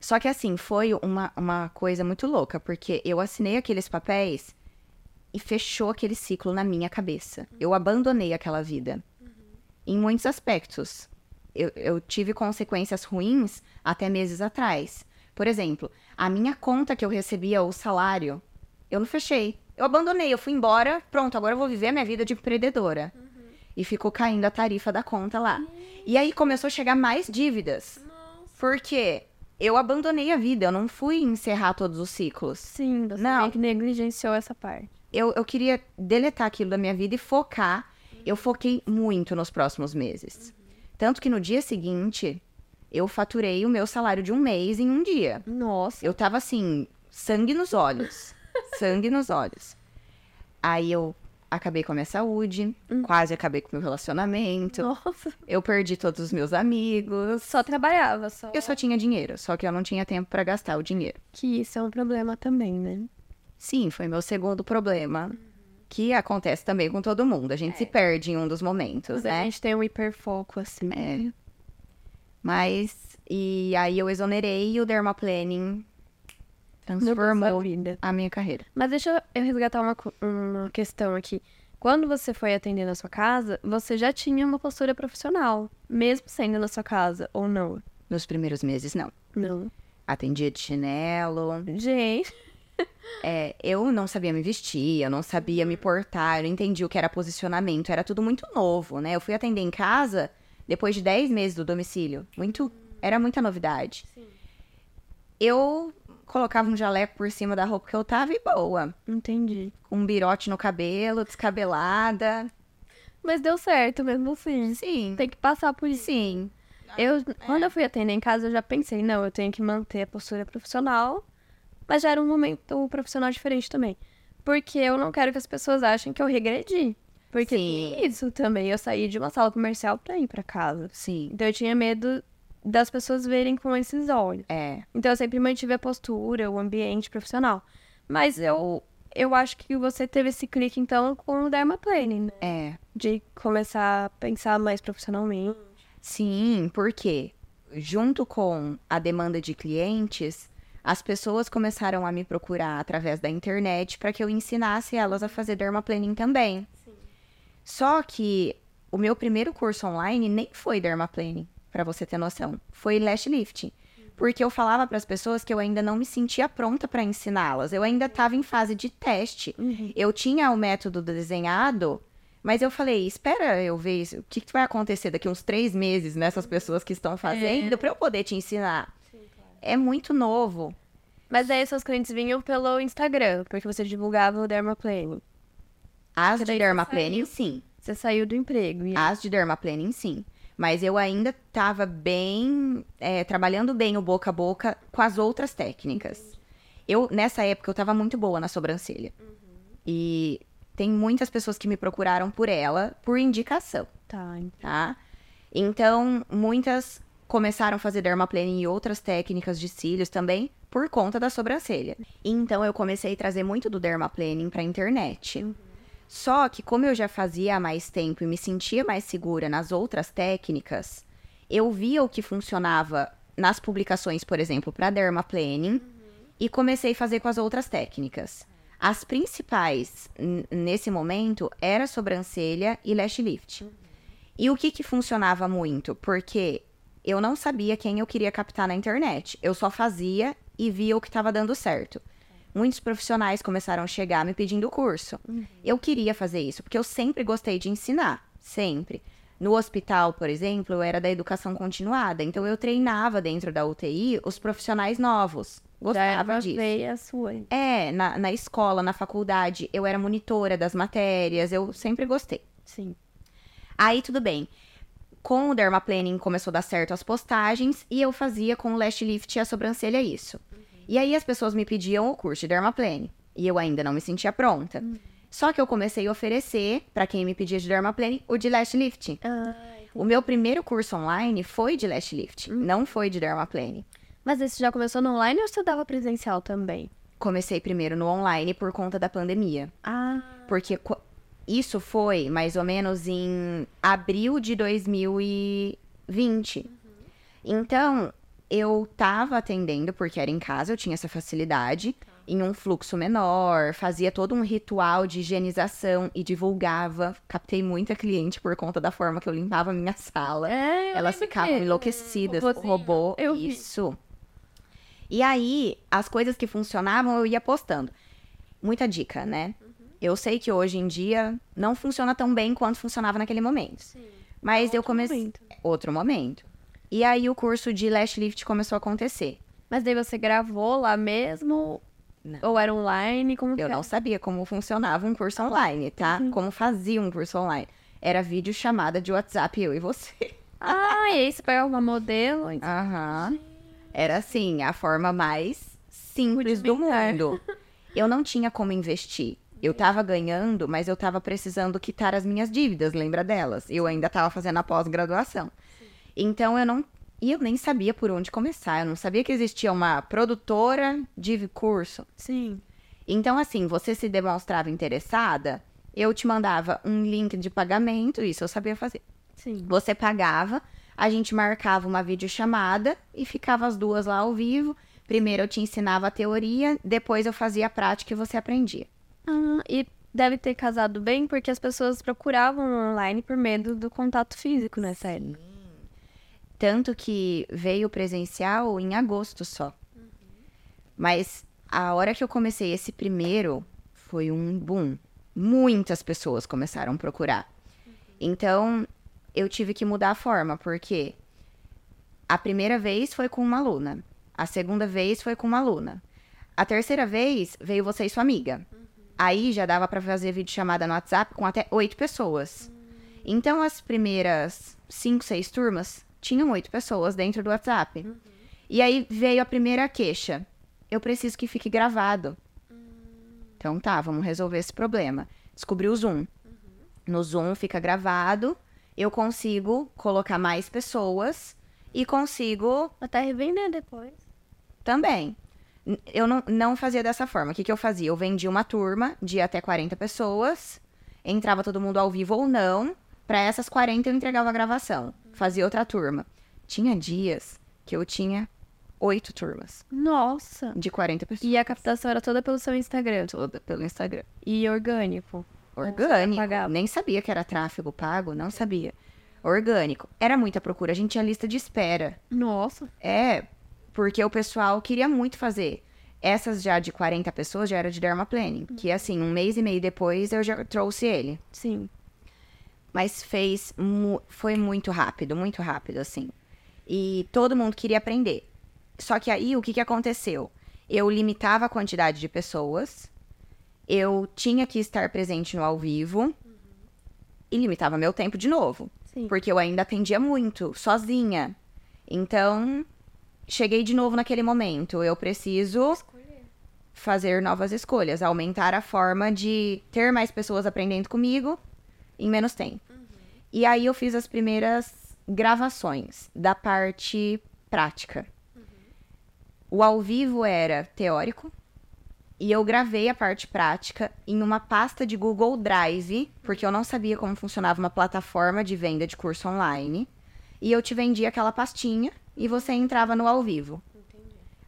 Só que assim, foi uma, uma coisa muito louca, porque eu assinei aqueles papéis e fechou aquele ciclo na minha cabeça. Eu abandonei aquela vida. Em muitos aspectos. Eu, eu tive consequências ruins até meses atrás. Por exemplo, a minha conta que eu recebia, o salário, eu não fechei. Eu abandonei, eu fui embora, pronto, agora eu vou viver a minha vida de empreendedora. E ficou caindo a tarifa da conta lá. E aí começou a chegar mais dívidas. Porque eu abandonei a vida, eu não fui encerrar todos os ciclos. Sim, você Não. que negligenciou essa parte. Eu, eu queria deletar aquilo da minha vida e focar. Eu foquei muito nos próximos meses. Tanto que no dia seguinte, eu faturei o meu salário de um mês em um dia. Nossa. Eu tava assim, sangue nos olhos. sangue nos olhos. Aí eu acabei com a minha saúde, quase acabei com o meu relacionamento. Nossa. Eu perdi todos os meus amigos. Só trabalhava, só. Eu só tinha dinheiro, só que eu não tinha tempo pra gastar o dinheiro. Que isso é um problema também, né? Sim, foi meu segundo problema. Que acontece também com todo mundo. A gente se perde em um dos momentos, Mas a né? gente tem um hiperfoco, assim. É. Mas, e aí eu exonerei e o Dermaplaning transformou vida. a minha carreira. Mas deixa eu resgatar uma, uma questão aqui. Quando você foi atender na sua casa, você já tinha uma postura profissional, mesmo sendo na sua casa, ou não? Nos primeiros meses, não. Não. Atendia de chinelo. Gente, É, eu não sabia me vestir, eu não sabia me portar, eu não entendi o que era posicionamento. Era tudo muito novo, né? Eu fui atender em casa depois de 10 meses do domicílio. Muito. Era muita novidade. Eu colocava um jaleco por cima da roupa que eu tava e boa. entendi. Com um birote no cabelo, descabelada. Mas deu certo mesmo assim. Sim. Tem que passar por isso. Sim. Eu, quando eu fui atender em casa, eu já pensei, não, eu tenho que manter a postura profissional, mas já era um momento profissional diferente também. Porque eu não quero que as pessoas achem que eu regredi. Porque Sim. isso também, eu saí de uma sala comercial pra ir pra casa. Sim. Então eu tinha medo das pessoas verem com esses olhos. É. Então eu sempre mantive a postura, o ambiente profissional. Mas eu, eu acho que você teve esse clique, então, com o Dermaplaning, né? É. De começar a pensar mais profissionalmente. Sim, porque junto com a demanda de clientes, as pessoas começaram a me procurar através da internet para que eu ensinasse elas a fazer dermaplaning também. Só que o meu primeiro curso online nem foi dermaplaning, para você ter noção. Foi lash lifting. Porque eu falava para as pessoas que eu ainda não me sentia pronta para ensiná-las. Eu ainda estava em fase de teste. Eu tinha o método desenhado, mas eu falei, espera eu ver isso, o que, que vai acontecer daqui uns três meses nessas pessoas que estão fazendo para eu poder te ensinar. É muito novo. Mas aí seus clientes vinham pelo Instagram, porque você divulgava o Dermaplaning. As de dermaplaning, sim. Você saiu do emprego. E... As de dermaplaning, sim. Mas eu ainda estava bem, é, trabalhando bem o boca a boca com as outras técnicas. Eu, nessa época, eu estava muito boa na sobrancelha. E tem muitas pessoas que me procuraram por ela, por indicação. Tá. tá? Então, muitas começaram a fazer dermaplaning e outras técnicas de cílios também por conta da sobrancelha. Então, eu comecei a trazer muito do dermaplaning para a internet. Só que, como eu já fazia há mais tempo e me sentia mais segura nas outras técnicas, eu via o que funcionava nas publicações, por exemplo, para dermaplaning e comecei a fazer com as outras técnicas. As principais nesse momento era sobrancelha e lash lift. E o que que funcionava muito? Porque eu não sabia quem eu queria captar na internet. Eu só fazia e via o que estava dando certo. muitos profissionais começaram a chegar me pedindo curso. Eu queria fazer isso, porque eu sempre gostei de ensinar, sempre. No hospital, por exemplo, eu era da educação continuada, então eu treinava dentro da UTI os profissionais novos. Gostava Já disso. a sua. É, na, na escola, na faculdade, eu era monitora das matérias, eu sempre gostei. Sim. Aí tudo bem. Com o dermaplaning começou a dar certo as postagens e eu fazia com o lash lift e a sobrancelha isso. E aí as pessoas me pediam o curso de dermaplane e eu ainda não me sentia pronta. Só que eu comecei a oferecer pra quem me pedia de dermaplane o de lash lift. Ah, O meu primeiro curso online foi de lash lift, não foi de dermaplane. mas esse já começou no online ou você dava presencial também? Comecei primeiro no online por conta da pandemia. Ah, Porque qu- isso foi mais ou menos em abril de 2020. Então, eu tava atendendo, porque era em casa, eu tinha essa facilidade, em um fluxo menor, fazia todo um ritual de higienização e divulgava. Captei muita cliente por conta da forma que eu limpava a minha sala. é. Elas ficavam que- enlouquecidas. o robô, eu vi. isso. E aí, as coisas que funcionavam, eu ia postando. Muita dica, né? Uhum. Eu sei que hoje em dia não funciona tão bem quanto funcionava naquele momento. Mas eu comecei. momento. Outro momento. E aí o curso de lash lift começou a acontecer. Mas daí você gravou lá mesmo? Não. Ou era online? Como Eu não sabia como funcionava um curso online, tá? Uhum. Como fazia um curso online. Era vídeo chamada de WhatsApp, eu e você. Ah, e aí você pegava uma modelo? Aham. Era assim, a forma mais simples do mundo. Eu não tinha como investir. Eu tava ganhando, mas eu tava precisando quitar as minhas dívidas, lembra delas? Eu ainda tava fazendo a pós-graduação. Então eu não. E eu nem sabia por onde começar. Eu não sabia que existia uma produtora de curso. Sim. Então, assim, você se demonstrava interessada, eu te mandava um link de pagamento, isso eu sabia fazer. Sim. Você pagava, a gente marcava uma videochamada e ficava as duas lá ao vivo. Primeiro eu te ensinava a teoria, depois eu fazia a prática e você aprendia. Ah, e deve ter casado bem porque as pessoas procuravam online por medo do contato físico nessa época. Tanto que veio presencial em agosto só. Mas a hora que eu comecei esse primeiro, foi um boom. Muitas pessoas começaram a procurar. Então, eu tive que mudar a forma, porque a primeira vez foi com uma aluna. A segunda vez foi com uma aluna. A terceira vez veio você e sua amiga. Aí já dava pra fazer videochamada no WhatsApp com até oito pessoas. Então, as primeiras cinco, seis turmas tinham oito pessoas dentro do WhatsApp. E aí veio a primeira queixa. Eu preciso que fique gravado. Então tá, vamos resolver esse problema. Descobri o Zoom. No Zoom fica gravado, eu consigo colocar mais pessoas e consigo Até revender depois. também. Eu não, não fazia dessa forma. O que, que eu fazia? Eu vendia uma turma de até 40 pessoas, entrava todo mundo ao vivo ou não. Para essas 40 eu entregava a gravação. Fazia outra turma. Tinha dias que eu tinha oito turmas Nossa! de 40 pessoas. E a captação era toda pelo seu Instagram. Toda pelo Instagram. E orgânico. Orgânico. Nem sabia que era tráfego pago, não sabia. Orgânico. Era muita procura. A gente tinha lista de espera. Nossa. É, porque o pessoal queria muito fazer. Essas já de 40 pessoas já era de dermaplaning. Que assim, um mês e meio depois eu já trouxe ele. Sim. Mas fez. mu- Foi muito rápido, muito rápido, assim. E todo mundo queria aprender. Só que aí o que, que aconteceu? Eu limitava a quantidade de pessoas. Eu tinha que estar presente no ao vivo. E limitava meu tempo de novo. Sim. Porque eu ainda atendia muito, sozinha. Então, cheguei de novo naquele momento. Eu preciso fazer novas escolhas, aumentar a forma de ter mais pessoas aprendendo comigo em menos tempo. E aí eu fiz as primeiras gravações da parte prática. O ao vivo era teórico e eu gravei a parte prática em uma pasta de Google Drive, porque eu não sabia como funcionava uma plataforma de venda de curso online. E eu te vendia aquela pastinha e você entrava no ao vivo.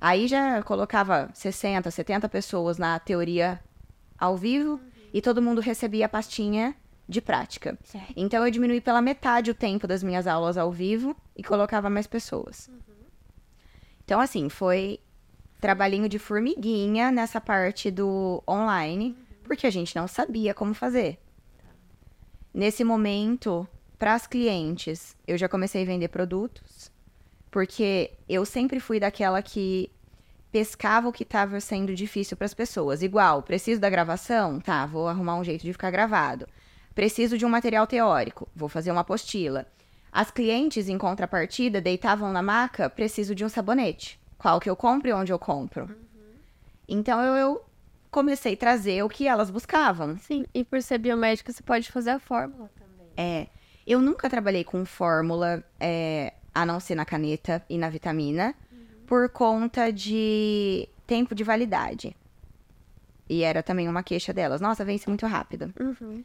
Aí já colocava 60, 70 pessoas na teoria ao vivo e todo mundo recebia a pastinha de prática. Certo. Então eu diminuí pela metade o tempo das minhas aulas ao vivo e colocava mais pessoas. Então, assim, foi trabalhinho de formiguinha nessa parte do online, porque a gente não sabia como fazer. Nesse momento, para as clientes, eu já comecei a vender produtos, porque eu sempre fui daquela que pescava o que estava sendo difícil para as pessoas. Igual, preciso da gravação? Tá, vou arrumar um jeito de ficar gravado. Preciso de um material teórico, vou fazer uma apostila. As clientes, em contrapartida, deitavam na maca, preciso de um sabonete. Qual que eu compro e onde eu compro? Uhum. Então eu, eu, comecei a trazer o que elas buscavam. Sim, e por ser biomédica, você pode fazer a fórmula também. É. Eu nunca trabalhei com fórmula, é, a não ser na caneta e na vitamina por conta de tempo de validade. E era também uma queixa delas. Nossa, vence muito rápido. Uhum.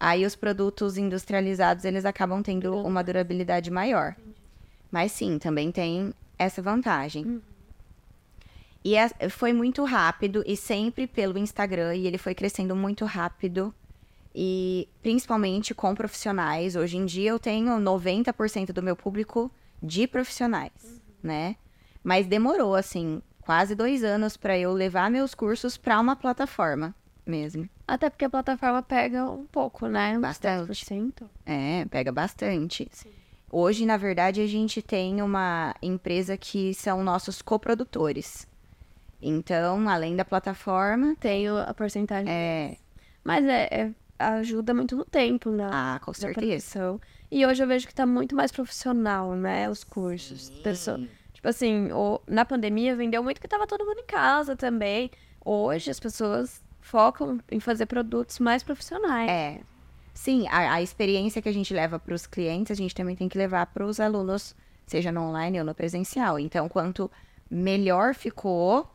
Aí os produtos industrializados, eles acabam tendo uma durabilidade maior. Mas sim, também tem essa vantagem. Uhum. E é, foi muito rápido, e sempre pelo Instagram, e ele foi crescendo muito rápido. E principalmente com profissionais. Hoje em dia eu tenho 90% do meu público de profissionais, uhum. né? Mas demorou, assim, quase dois anos para eu levar meus cursos para uma plataforma mesmo. Até porque a plataforma pega um pouco, né? Bastante. É, pega bastante. Sim. Hoje, na verdade, a gente tem uma empresa que são nossos coprodutores. Então, além da plataforma. Tem a porcentagem. É. Mas é, é ajuda muito no tempo, né? Ah, com certeza. E hoje eu vejo que tá muito mais profissional, né? Os cursos. Pessoa, Tipo assim, o, na pandemia vendeu muito que tava todo mundo em casa também. Hoje as pessoas focam em fazer produtos mais profissionais. É. Sim, a, a experiência que a gente leva para os clientes, a gente também tem que levar para os alunos, seja no online ou no presencial. Então, quanto melhor ficou,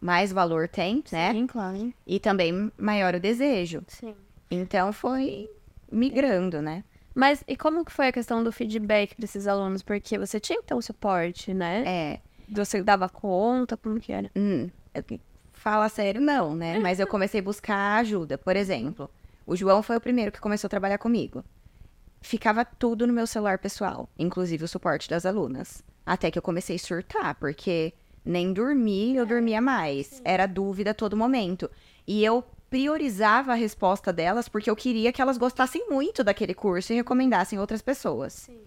mais valor tem, né? Sim, claro. E também maior o desejo. Sim. Então foi migrando, né? Mas e como que foi a questão do feedback desses alunos? Porque você tinha que ter um suporte, né? É. Você dava conta? Como que era? Hum, fala sério, não, né? Mas eu comecei a buscar ajuda. Por exemplo, o João foi o primeiro que começou a trabalhar comigo. Ficava tudo no meu celular pessoal, inclusive o suporte das alunas. Até que eu comecei a surtar, porque nem dormir eu dormia mais. Era dúvida a todo momento. E eu priorizava a resposta delas porque eu queria que elas gostassem muito daquele curso e recomendassem outras pessoas. Sim.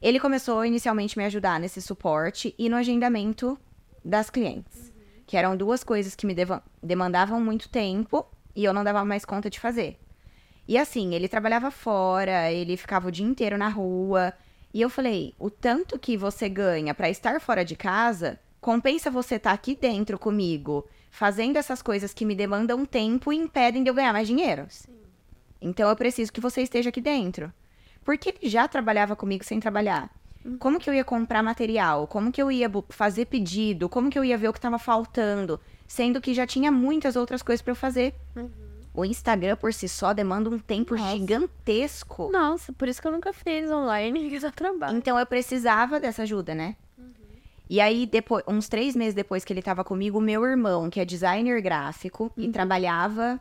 Ele começou inicialmente a me ajudar nesse suporte e no agendamento das clientes, uhum. que eram duas coisas que me demandavam muito tempo e eu não dava mais conta de fazer. E assim, ele trabalhava fora, ele ficava o dia inteiro na rua, e eu falei: o tanto que você ganha para estar fora de casa compensa você estar tá aqui dentro comigo fazendo essas coisas que me demandam tempo e impedem de eu ganhar mais dinheiro. Sim. Então eu preciso que você esteja aqui dentro. Porque ele já trabalhava comigo sem trabalhar. Uhum. Como que eu ia comprar material? Como que eu ia fazer pedido? Como que eu ia ver o que estava faltando? Sendo que já tinha muitas outras coisas para eu fazer. Uhum. O Instagram por si só demanda um tempo Nossa. gigantesco. Nossa, por isso que eu nunca fiz online, que só trabalho. Então eu precisava dessa ajuda, né? E aí, depois, uns três meses depois que ele estava comigo, meu irmão, que é designer gráfico uhum. e trabalhava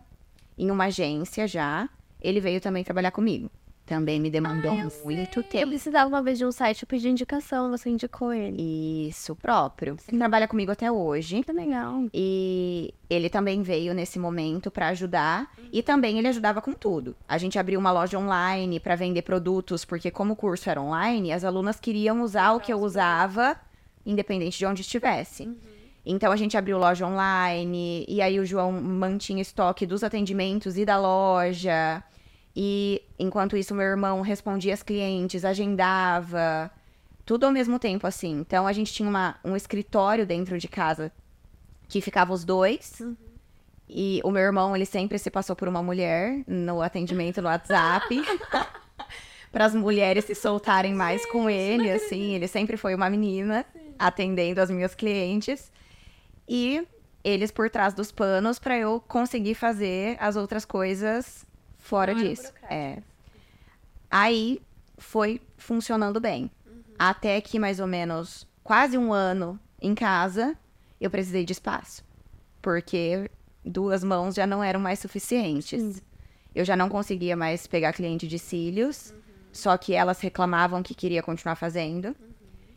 em uma agência já, ele veio também trabalhar comigo. Também me demandou ah, muito sei. tempo. Eu precisava uma vez de um site, eu pedi indicação, você indicou ele. Isso, próprio. Ele trabalha comigo até hoje. Que legal. E ele também veio nesse momento para ajudar. E também ele ajudava com tudo. A gente abriu uma loja online para vender produtos, porque como o curso era online, as alunas queriam usar o que eu usava independente de onde estivesse. Uhum. Então a gente abriu loja online, e aí o João mantinha estoque dos atendimentos e da loja. E enquanto isso, meu irmão respondia as clientes, agendava, tudo ao mesmo tempo, assim. Então a gente tinha uma, um escritório dentro de casa que ficava os dois. Uhum. E o meu irmão, ele sempre se passou por uma mulher no atendimento no WhatsApp. para as mulheres se soltarem mais com ele, assim. Ele sempre foi uma menina atendendo as minhas clientes. E eles por trás dos panos para eu conseguir fazer as outras coisas fora disso. É. Aí foi funcionando bem. Uhum. Até que mais ou menos quase um ano em casa, eu precisei de espaço. Porque duas mãos já não eram mais suficientes. Eu já não conseguia mais pegar cliente de cílios, uhum. só que elas reclamavam que queria continuar fazendo. Uhum.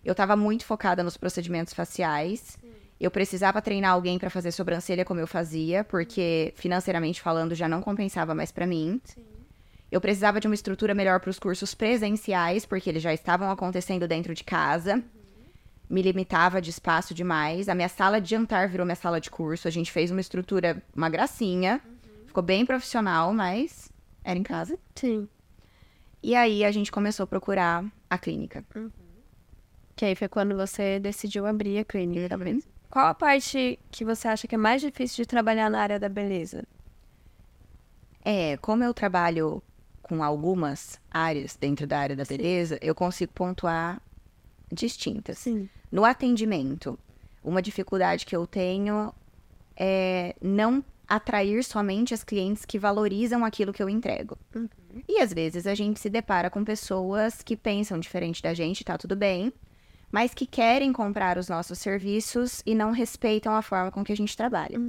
Eu estava muito focada nos procedimentos faciais. Eu precisava treinar alguém para fazer sobrancelha como eu fazia, porque financeiramente falando já não compensava mais para mim. Sim. Eu precisava de uma estrutura melhor para os cursos presenciais, porque eles já estavam acontecendo dentro de casa. Me limitava de espaço demais. A minha sala de jantar virou minha sala de curso. A gente fez uma estrutura, uma gracinha. Ficou bem profissional, mas era em casa. Sim. E aí a gente começou a procurar a clínica. Que aí foi quando você decidiu abrir a clínica, tá vendo? Qual a parte que você acha que é mais difícil de trabalhar na área da beleza? É, como eu trabalho com algumas áreas dentro da área da beleza, eu consigo pontuar distintas. Sim. No atendimento, uma dificuldade que eu tenho é não atrair somente as clientes que valorizam aquilo que eu entrego. E às vezes a gente se depara com pessoas que pensam diferente da gente, tá tudo bem, mas que querem comprar os nossos serviços e não respeitam a forma com que a gente trabalha.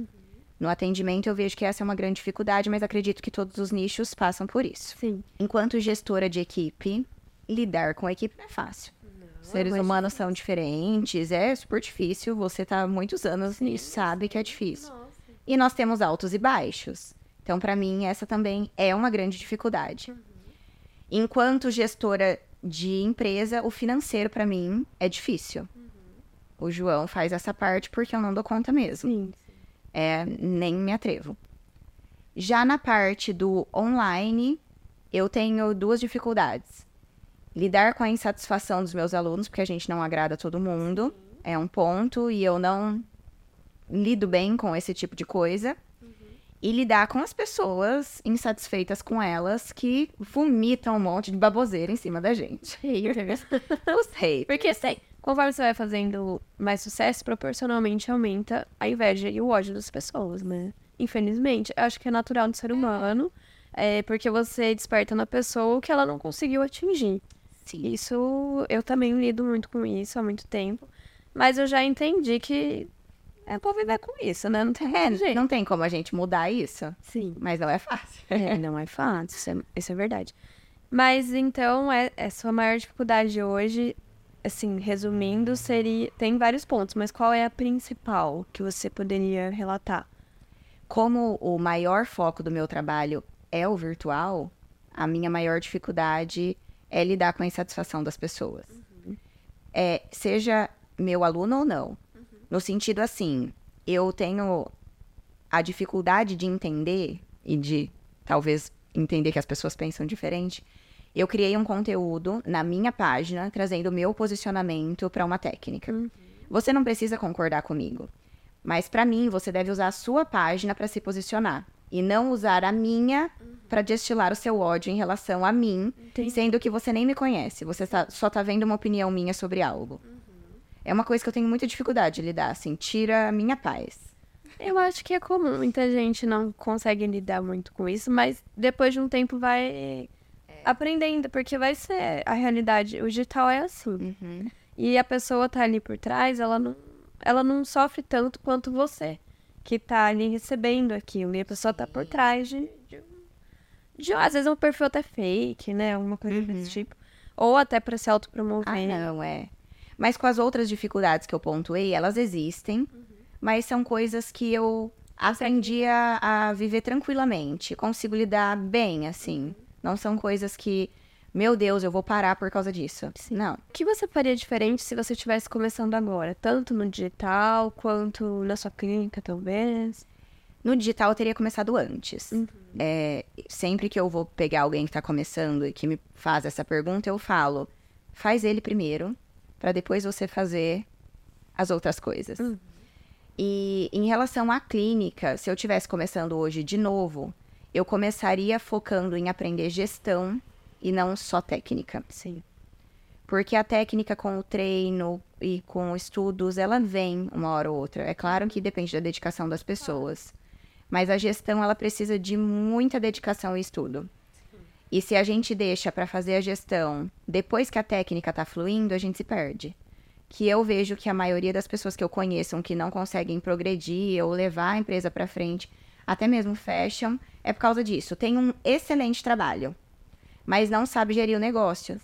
No atendimento eu vejo que essa é uma grande dificuldade, mas acredito que todos os nichos passam por isso. Sim. Enquanto gestora de equipe, lidar com a equipe não é fácil. Seres mais humanos são diferentes, é super difícil. Você tá há muitos anos nisso, sabe que é difícil. E nós temos altos e baixos. Então, para mim, essa também é uma grande dificuldade. Enquanto gestora de empresa, o financeiro para mim é difícil. O João faz essa parte porque eu não dou conta mesmo. Sim. É, nem me atrevo. Já na parte do online, eu tenho duas dificuldades. Lidar com a insatisfação dos meus alunos, porque a gente não agrada todo mundo, é um ponto, e eu não lido bem com esse tipo de coisa. E lidar com as pessoas insatisfeitas com elas que vomitam um monte de baboseira em cima da gente. Haters. Os haters. Porque assim, conforme você vai fazendo mais sucesso, proporcionalmente aumenta a inveja e o ódio das pessoas, né? Infelizmente, eu acho que é natural do ser humano, é porque você desperta na pessoa o que ela não conseguiu atingir. Sim. Isso, eu também lido muito com isso há muito tempo, mas eu já entendi que é pra viver com isso, né? Não tem É, não tem como a gente mudar isso, Sim. mas não é fácil. É, não é fácil, isso é, isso é verdade. Mas então, é, é sua maior dificuldade hoje, assim, resumindo, seria. Tem vários pontos, mas qual é a principal que você poderia relatar? Como o maior foco do meu trabalho é o virtual, a minha maior dificuldade é lidar com a insatisfação das pessoas. É, seja meu aluno ou não. No sentido assim, eu tenho a dificuldade de entender e de talvez entender que as pessoas pensam diferente. Eu criei um conteúdo na minha página trazendo o meu posicionamento para uma técnica. Você não precisa concordar comigo, mas para mim você deve usar a sua página para se posicionar e não usar a minha para destilar o seu ódio em relação a mim, Entendi. sendo que você nem me conhece, você tá- só tá vendo uma opinião minha sobre algo. É uma coisa que eu tenho muita dificuldade de lidar, assim, tira a minha paz. Eu acho que é comum, muita gente não consegue lidar muito com isso, mas depois de um tempo vai aprendendo, porque vai ser a realidade. O digital é assim. E a pessoa tá ali por trás, ela não, ela não sofre tanto quanto você, que tá ali recebendo aquilo. E a pessoa tá por trás de. de, de- às vezes é um perfil até fake, né? Alguma coisa desse tipo. Ou até pra se autopromover. Ah, não, é. Mas com as outras dificuldades que eu pontuei, elas existem, mas são coisas que eu aprendi a, a viver tranquilamente. Consigo lidar bem, assim. Não são coisas que, meu Deus, eu vou parar por causa disso. Não. O que você faria diferente se você estivesse começando agora? Tanto no digital quanto na sua clínica, talvez? No digital eu teria começado antes. Uhum. É, sempre que eu vou pegar alguém que tá começando e que me faz essa pergunta, eu falo: faz ele primeiro, para depois você fazer as outras coisas. Uhum. E em relação à clínica, se eu tivesse começando hoje de novo, eu começaria focando em aprender gestão e não só técnica. Sim. Porque a técnica com o treino e com estudos, ela vem uma hora ou outra. É claro que depende da dedicação das pessoas. Mas a gestão, ela precisa de muita dedicação e estudo. E se a gente deixa para fazer a gestão depois que a técnica tá fluindo, a gente se perde. Que eu vejo que a maioria das pessoas que eu conheço que não conseguem progredir ou levar a empresa para frente, até mesmo fecham, é por causa disso. Tem um excelente trabalho, mas não sabe gerir o negócio.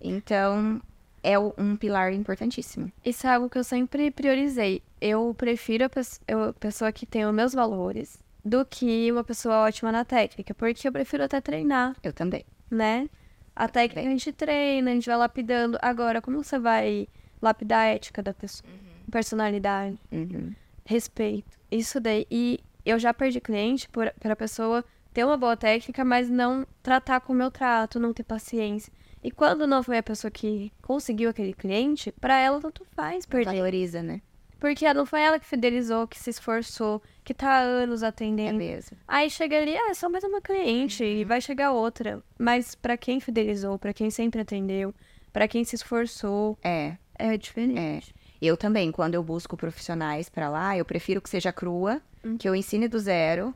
Então, é um pilar importantíssimo. Isso é algo que eu sempre priorizei. Eu prefiro a pessoa que tem os meus valores do que uma pessoa ótima na técnica, porque eu prefiro até treinar, Eu também. né? A técnica a gente treina, a gente vai lapidando. Agora, como você vai lapidar a ética da pessoa? Personalidade, Uhum. respeito. Isso daí. E eu já perdi cliente por, por a pessoa ter uma boa técnica, mas não tratar com o meu trato, não ter paciência. E quando não foi a pessoa que conseguiu aquele cliente, pra ela tanto faz perder. Valoriza, né? Porque não foi ela que fidelizou, que se esforçou, que tá há anos É atendendo. mesmo. Aí chega ali, ah, é só mais uma cliente e vai chegar outra. Mas pra quem fidelizou, pra quem sempre atendeu, pra quem se esforçou, É, é diferente. eu também, quando eu busco profissionais pra lá, eu prefiro que seja crua, Hum. que eu ensine do zero,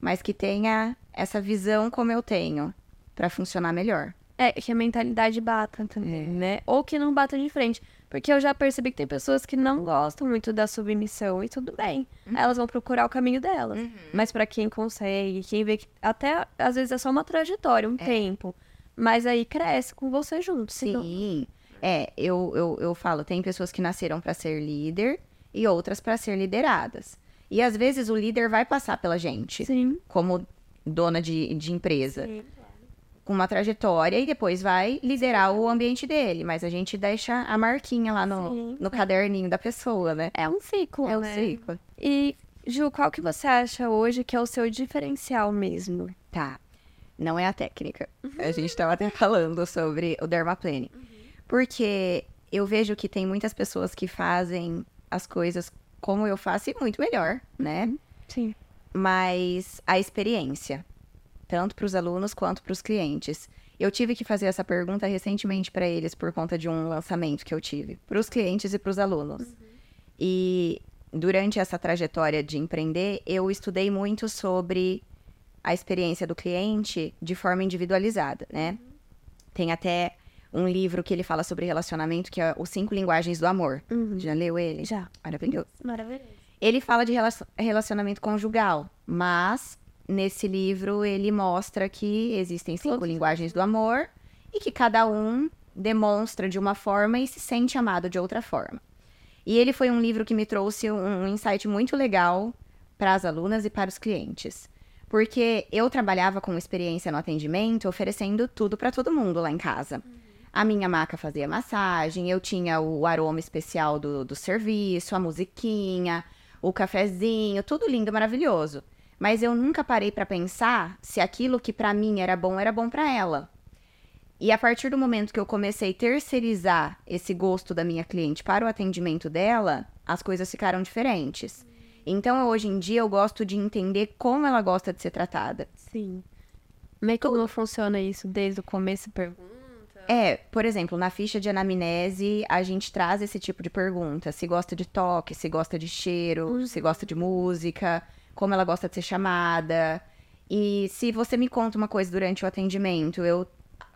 mas que tenha essa visão como eu tenho, pra funcionar melhor. É, que a mentalidade bata também, né? Ou que não bata de frente. Porque eu já percebi que tem pessoas que não gostam muito da submissão e tudo bem. Elas vão procurar o caminho delas. Mas pra quem consegue, quem vê que até às vezes é só uma trajetória, um tempo. Mas aí cresce com você junto. Sim. É, eu, eu, eu falo, tem pessoas que nasceram pra ser líder e outras pra ser lideradas. E às vezes o líder vai passar pela gente, Sim. como dona de, de empresa, Sim. Com uma trajetória e depois vai liderar o ambiente dele. Mas a gente deixa a marquinha lá no, Sim. no caderninho da pessoa, né? É um ciclo, É o né? ciclo. E, Ju, qual que você acha hoje que é o seu diferencial mesmo? Tá. Não é a técnica. A gente tava até falando sobre o dermaplane. Porque eu vejo que tem muitas pessoas que fazem as coisas como eu faço e muito melhor, né? Sim. Mas a experiência, tanto para os alunos quanto para os clientes. Eu tive que fazer essa pergunta recentemente para eles por conta de um lançamento que eu tive, para os clientes e para os alunos. E durante essa trajetória de empreender, eu estudei muito sobre a experiência do cliente de forma individualizada, né? Tem até um livro que ele fala sobre relacionamento, que é Os Cinco Linguagens do Amor. Já leu ele? Já. Maravilhoso. Maravilhoso. Ele fala de relacion- relacionamento conjugal, mas nesse livro ele mostra que existem cinco linguagens do amor e que cada um demonstra de uma forma e se sente amado de outra forma. E ele foi um livro que me trouxe um, um insight muito legal para as alunas e para os clientes. Porque eu trabalhava com experiência no atendimento, oferecendo tudo para todo mundo lá em casa. A minha maca fazia massagem, eu tinha o aroma especial do, do serviço, a musiquinha, o cafezinho, tudo lindo, maravilhoso. Mas eu nunca parei para pensar se aquilo que para mim era bom era bom para ela. E a partir do momento que eu comecei a terceirizar esse gosto da minha cliente para o atendimento dela, as coisas ficaram diferentes. Então, hoje em dia, eu gosto de entender como ela gosta de ser tratada. Sim. Como é que como funciona isso desde o começo? Pergunta. É, por exemplo, na ficha de anamnese, a gente traz esse tipo de pergunta. Se gosta de toque, se gosta de cheiro, se gosta de música, como ela gosta de ser chamada. E se você me conta uma coisa durante o atendimento, eu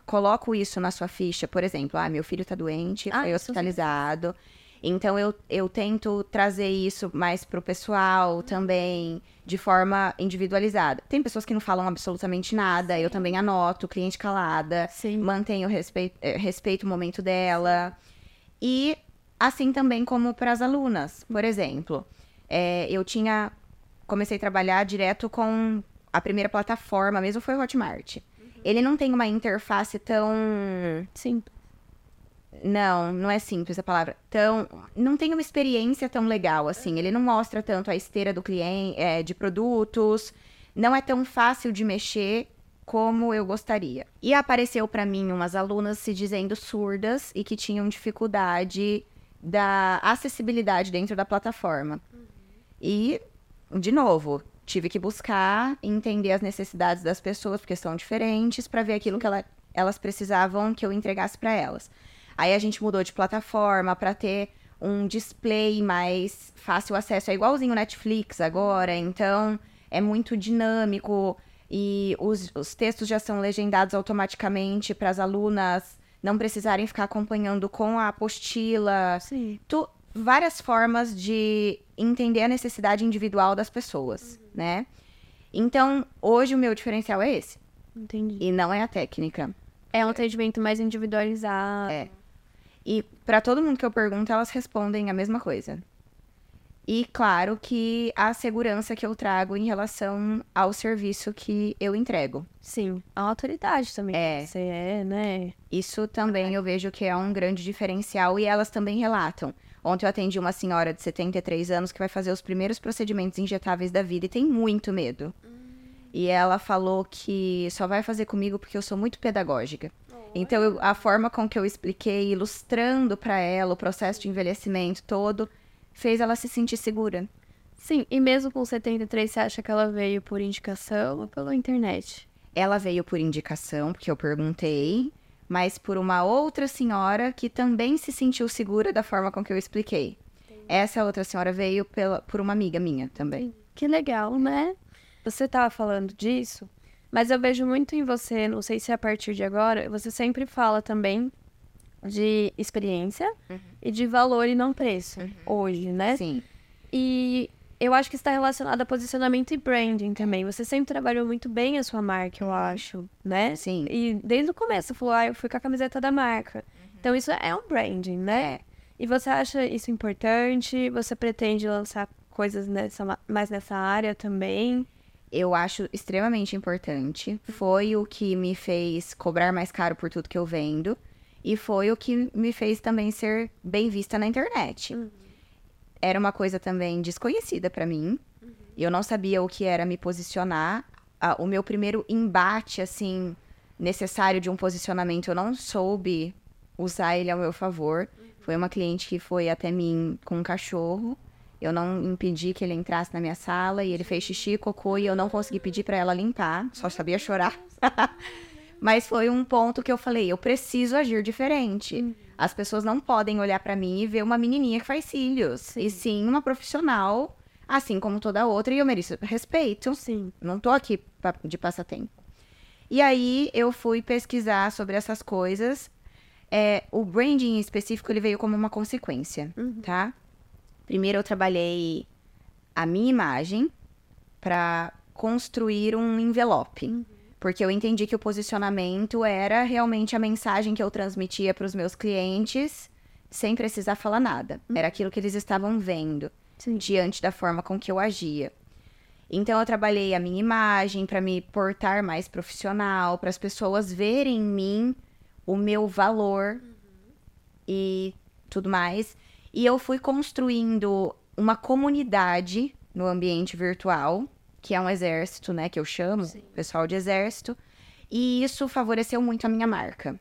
coloco isso na sua ficha. Por exemplo, ah, meu filho tá doente, Ah, foi sim. hospitalizado. Então, eu, eu tento trazer isso mais pro pessoal também, de forma individualizada. Tem pessoas que não falam absolutamente nada, eu também anoto, cliente calada Sim. mantenho respeito, eh, respeito o momento dela. E assim também como para as alunas. Por exemplo, eh, eu tinha. Comecei a trabalhar direto com a primeira plataforma, mesmo foi o Hotmart. Ele não tem uma interface tão. Sim. Não, não é simples a palavra. Tão. Não tem uma experiência tão legal assim. Ele não mostra tanto a esteira do cliente, eh, de produtos. Não é tão fácil de mexer como eu gostaria. E apareceu para mim umas alunas se dizendo surdas e que tinham dificuldade da acessibilidade dentro da plataforma. E, de novo, tive que buscar entender as necessidades das pessoas, porque são diferentes, para ver aquilo que ela- elas precisavam que eu entregasse para elas. Aí a gente mudou de plataforma para ter um display mais fácil acesso. É igualzinho o Netflix agora, então é muito dinâmico e os, os textos já são legendados automaticamente para as alunas não precisarem ficar acompanhando com a apostila Sim. tu- várias formas de entender a necessidade individual das pessoas, né? Então, hoje o meu diferencial é esse, Entendi. e não é a técnica. É um atendimento mais individualizado. É. E para todo mundo que eu pergunto, elas respondem a mesma coisa. E claro que a segurança que eu trago em relação ao serviço que eu entrego. Sim, a autoridade também. É. Você é, né? Isso também eu vejo que é um grande diferencial e elas também relatam. Ontem eu atendi uma senhora de 73 anos que vai fazer os primeiros procedimentos injetáveis da vida e tem muito medo. E ela falou que só vai fazer comigo porque eu sou muito pedagógica. Então, eu- a forma com que eu expliquei, ilustrando para ela o processo de envelhecimento todo, fez ela se sentir segura. Sim, e mesmo com 73, você acha que ela veio por indicação ou pela internet? Ela veio por indicação, porque eu perguntei, mas por uma outra senhora que também se sentiu segura da forma com que eu expliquei. Essa outra senhora veio pela, por uma amiga minha também. Que legal, né? Você tava falando disso, mas eu vejo muito em você, não sei se é a partir de agora, você sempre fala também de experiência e de valor e não preço, hoje, né? Sim. E eu acho que está relacionado a posicionamento e branding também. Você sempre trabalhou muito bem a sua marca, eu acho, né? Sim. E desde o começo você falou, ah, eu fui com a camiseta da marca. Então isso é um branding, né? É. E você acha isso importante? Você pretende lançar coisas nessa, ma- mais nessa área também? Eu acho extremamente importante. Foi o que me fez cobrar mais caro por tudo que eu vendo. E foi o que me fez também ser bem vista na internet. Era uma coisa também desconhecida pra mim. Eu não sabia o que era me posicionar. Ah, o meu primeiro embate, assim, necessário de um posicionamento, eu não soube usar ele ao meu favor. Foi uma cliente que foi até mim com um cachorro. Eu não impedi que ele entrasse na minha sala e ele fez xixi, cocô e eu não consegui pedir pra ela limpar, só sabia chorar. Mas foi um ponto que eu falei, eu preciso agir diferente. As pessoas não podem olhar pra mim e ver uma menininha que faz cílios, e sim uma profissional, assim como toda outra, e eu mereço respeito. Sim. Não tô aqui pra- de passatempo. E aí eu fui pesquisar sobre essas coisas. É, o branding em específico ele veio como uma consequência, tá? Primeiro eu trabalhei a minha imagem para construir um envelope. Porque eu entendi que o posicionamento era realmente a mensagem que eu transmitia para os meus clientes sem precisar falar nada. Era aquilo que eles estavam vendo Sim. diante da forma com que eu agia. Então eu trabalhei a minha imagem para me portar mais profissional, para as pessoas verem em mim o meu valor e tudo mais. E eu fui construindo uma comunidade no ambiente virtual, que é um exército, né, que eu chamo, pessoal de exército. E isso favoreceu muito a minha marca.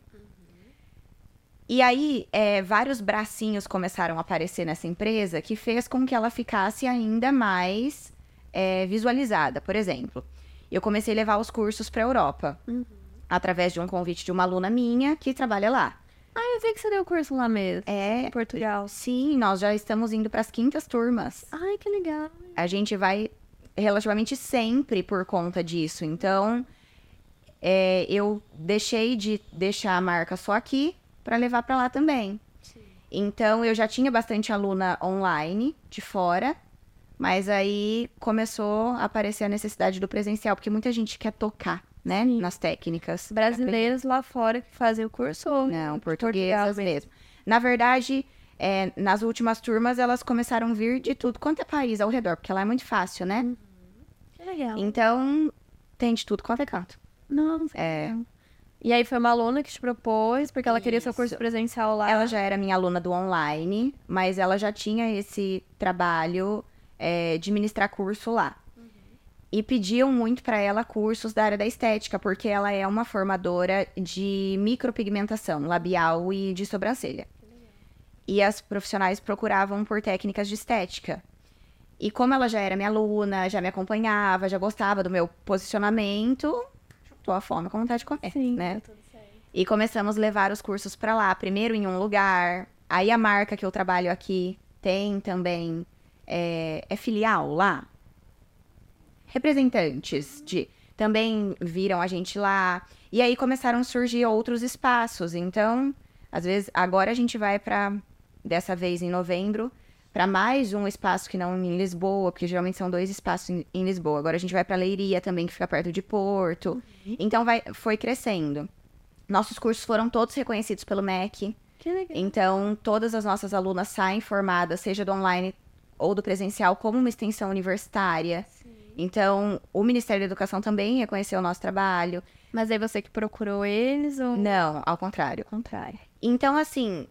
E aí, é, vários bracinhos começaram a aparecer nessa empresa que fez com que ela ficasse ainda mais é, visualizada. Por exemplo, eu comecei a levar os cursos para a Europa, através de um convite de uma aluna minha que trabalha lá. Ah, eu vi que você deu curso lá mesmo. É, Em Portugal. sim, nós já estamos indo para as quintas turmas. Ai, que legal. A gente vai relativamente sempre por conta disso. Então, é, eu deixei de deixar a marca só aqui para levar para lá também. Então, eu já tinha bastante aluna online de fora, mas aí começou a aparecer a necessidade do presencial, porque muita gente quer tocar, né, nas técnicas. Brasileiros lá fora que fazem o curso Não, portuguesas mesmo. Na verdade, é, nas últimas turmas, elas começaram a vir de tudo quanto é país ao redor, porque lá é muito fácil, né? Que legal. Então, tem de tudo quanto é canto. Nossa. É, E aí foi uma aluna que te propôs, porque ela queria seu Isso. curso presencial lá. ela já era minha aluna do online, mas ela já tinha esse trabalho é, de ministrar curso lá. E pediam muito para ela cursos da área da estética, porque ela é uma formadora de micropigmentação labial e de sobrancelha. E as profissionais procuravam por técnicas de estética. E como ela já era minha aluna, já me acompanhava, já gostava do meu posicionamento, tô a fome com vontade de comer, Sim, né? tá. E começamos a levar os cursos pra lá, primeiro em um lugar. Aí a marca que eu trabalho aqui tem também é, é filial lá. Representantes de também viram a gente lá. E aí começaram a surgir outros espaços. Então, às vezes, agora a gente vai pra dessa vez em novembro para mais um espaço que não em Lisboa, porque geralmente são dois espaços em, em Lisboa. Agora a gente vai pra Leiria também, que fica perto de Porto. Então vai foi crescendo. Nossos cursos foram todos reconhecidos pelo MEC. Que legal. Então, todas as nossas alunas saem formadas, seja do online ou do presencial, como uma extensão universitária. Então, o Ministério da Educação também reconheceu o nosso trabalho. Mas aí você que procurou eles ou... Não, ao contrário. Ao contrário. Então, assim,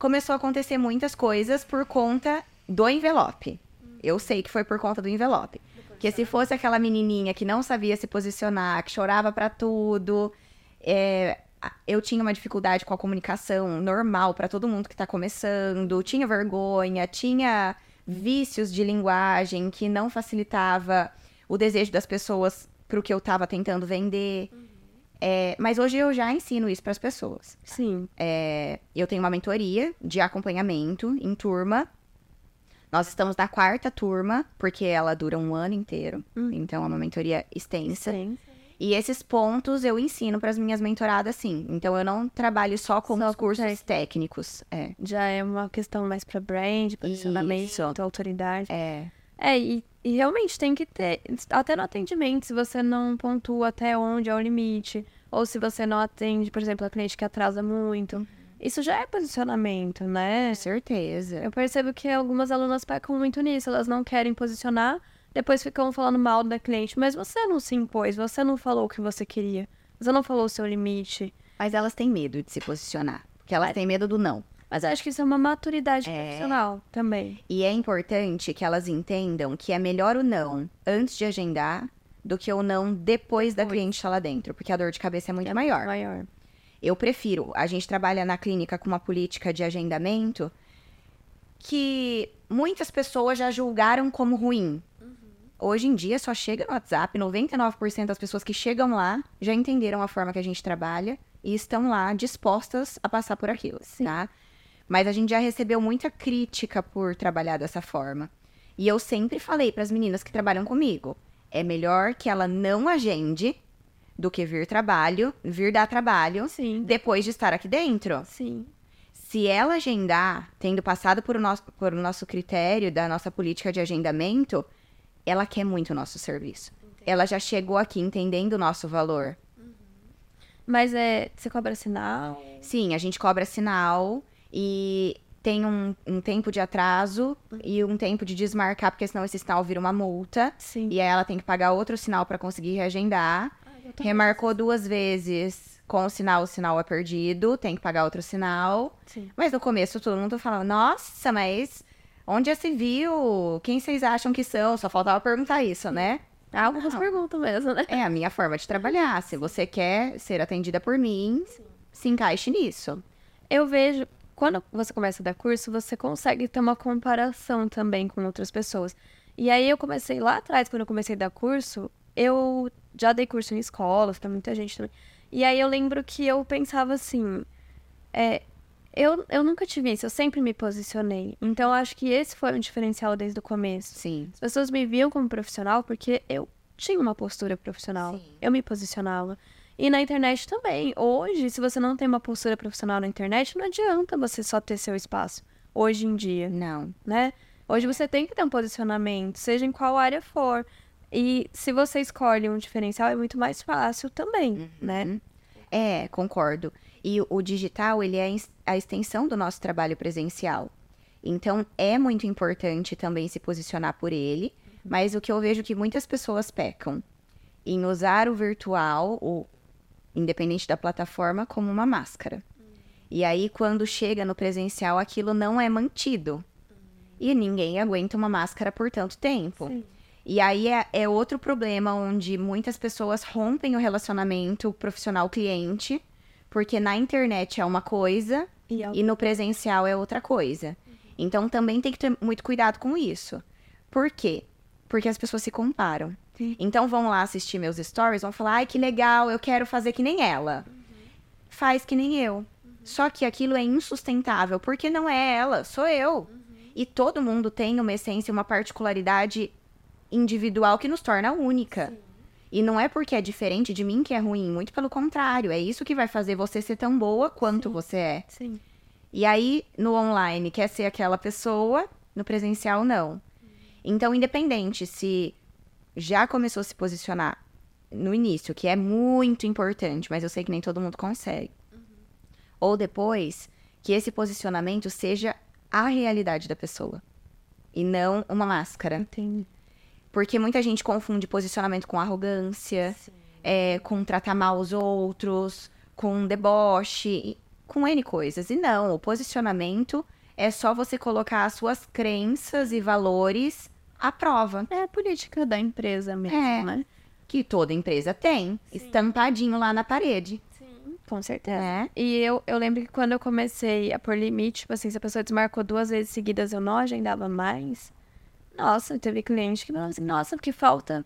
começou a acontecer muitas coisas por conta do envelope. Eu sei que foi por conta do envelope. Porque se fosse aquela menininha que não sabia se posicionar, que chorava pra tudo, é, eu tinha uma dificuldade com a comunicação normal pra todo mundo que tá começando, tinha vergonha, tinha vícios de linguagem que não facilitava o desejo das pessoas pro que eu tava tentando vender. É, mas hoje eu já ensino isso pras pessoas. Sim. É, eu tenho uma mentoria de acompanhamento em turma. Nós estamos na quarta turma, porque ela dura um ano inteiro. Hum. Então é uma mentoria extensa. Sim. E esses pontos eu ensino para as minhas mentoradas, sim. Então eu não trabalho só com Só os cursos técnico. técnicos. É. Já é uma questão mais pra brand, posicionamento, Isso. autoridade. É. É, e, e realmente tem que ter, até no atendimento, se você não pontua até onde é o limite, ou se você não atende, por exemplo, a cliente que atrasa muito, isso já é posicionamento, né? Com certeza. Eu percebo que algumas alunas pecam muito nisso, elas não querem posicionar, depois ficam falando mal da cliente, mas você não se impôs, você não falou o que você queria, você não falou o seu limite. Mas elas têm medo de se posicionar. Porque elas têm medo do não. Mas eu acho que isso é uma maturidade É. profissional também. E é importante que elas entendam que é melhor o não antes de agendar do que o não depois da cliente estar lá dentro. Porque a dor de cabeça é muito maior. Maior. Eu prefiro. A gente trabalha na clínica com uma política de agendamento que muitas pessoas já julgaram como ruim. Hoje em dia só chega no WhatsApp, 99% das pessoas que chegam lá já entenderam a forma que a gente trabalha e estão lá dispostas a passar por aquilo, tá? Mas a gente já recebeu muita crítica por trabalhar dessa forma. E eu sempre falei para as meninas que trabalham comigo, é melhor que ela não agende do que vir trabalho, vir dar trabalho Sim. depois de estar aqui dentro. Sim. Se ela agendar, tendo passado por o nosso, por o nosso critério da nossa política de agendamento, ela quer muito o nosso serviço. Ela já chegou aqui entendendo o nosso valor. Mas é. Você cobra sinal? Sim, a gente cobra sinal e tem um, um tempo de atraso e um tempo de desmarcar, porque senão esse sinal vira uma multa. Sim. E aí ela tem que pagar outro sinal para conseguir reagendar. Remarcou duas vezes com o sinal, o sinal é perdido, tem que pagar outro sinal. Sim. Mas no começo todo mundo falava, nossa, mas onde já se viu? Quem vocês acham que são? Só faltava perguntar isso, né? Algumas perguntas mesmo, né? É a minha forma de trabalhar. Se você quer ser atendida por mim, se encaixe nisso. Eu vejo, quando você começa a dar curso, você consegue ter uma comparação também com outras pessoas. E aí eu comecei lá atrás, quando eu comecei a dar curso, eu já dei curso em escolas pra muita gente também. E aí eu lembro que eu pensava assim, é, eu, eu nunca tive isso, eu sempre me posicionei. Então eu acho que esse foi um diferencial desde o começo. Sim. As pessoas me viam como profissional porque eu tinha uma postura profissional. Sim. Eu me posicionava. E na internet também. Hoje, se você não tem uma postura profissional na internet, não adianta você só ter seu espaço. Hoje em dia, Não. né? Hoje você tem que ter um posicionamento, seja em qual área for. E se você escolhe um diferencial, é muito mais fácil também, né? É, concordo. E o digital, ele é a ex- a extensão do nosso trabalho presencial. Então, é muito importante também se posicionar por ele. Mas o que eu vejo que muitas pessoas pecam em usar o virtual, o independente da plataforma, como uma máscara. E aí, quando chega no presencial, aquilo não é mantido. E ninguém aguenta uma máscara por tanto tempo. Sim. E aí é, é outro problema onde muitas pessoas rompem o relacionamento profissional-cliente, porque na internet é uma coisa E ao- e no presencial é outra coisa. Então também tem que ter muito cuidado com isso. Por quê? Porque as pessoas se comparam. Sim. Então vão lá assistir meus stories, vão falar, ai que legal, eu quero fazer que nem ela. Faz que nem eu. Só que aquilo é insustentável, porque não é ela, sou eu. E todo mundo tem uma essência, uma particularidade individual que nos torna única. E não é porque é diferente de mim que é ruim, muito pelo contrário, é isso que vai fazer você ser tão boa quanto você é. Sim. E aí, no online, quer ser aquela pessoa, no presencial, não. Então, independente se já começou a se posicionar no início, que é muito importante, mas eu sei que nem todo mundo consegue. Ou depois, que esse posicionamento seja a realidade da pessoa e não uma máscara. Entendi. Porque muita gente confunde posicionamento com arrogância, é, com tratar mal os outros, com deboche, com N coisas. E não, o posicionamento é só você colocar as suas crenças e valores à prova. É a política da empresa mesmo, É. né? Que toda empresa tem, estampadinho lá na parede. Sim, com certeza. né? E eu, eu lembro que quando eu comecei a pôr limite, tipo assim, se a pessoa desmarcou duas vezes seguidas, eu não agendava mais. Nossa, teve cliente que falava assim, nossa, que falta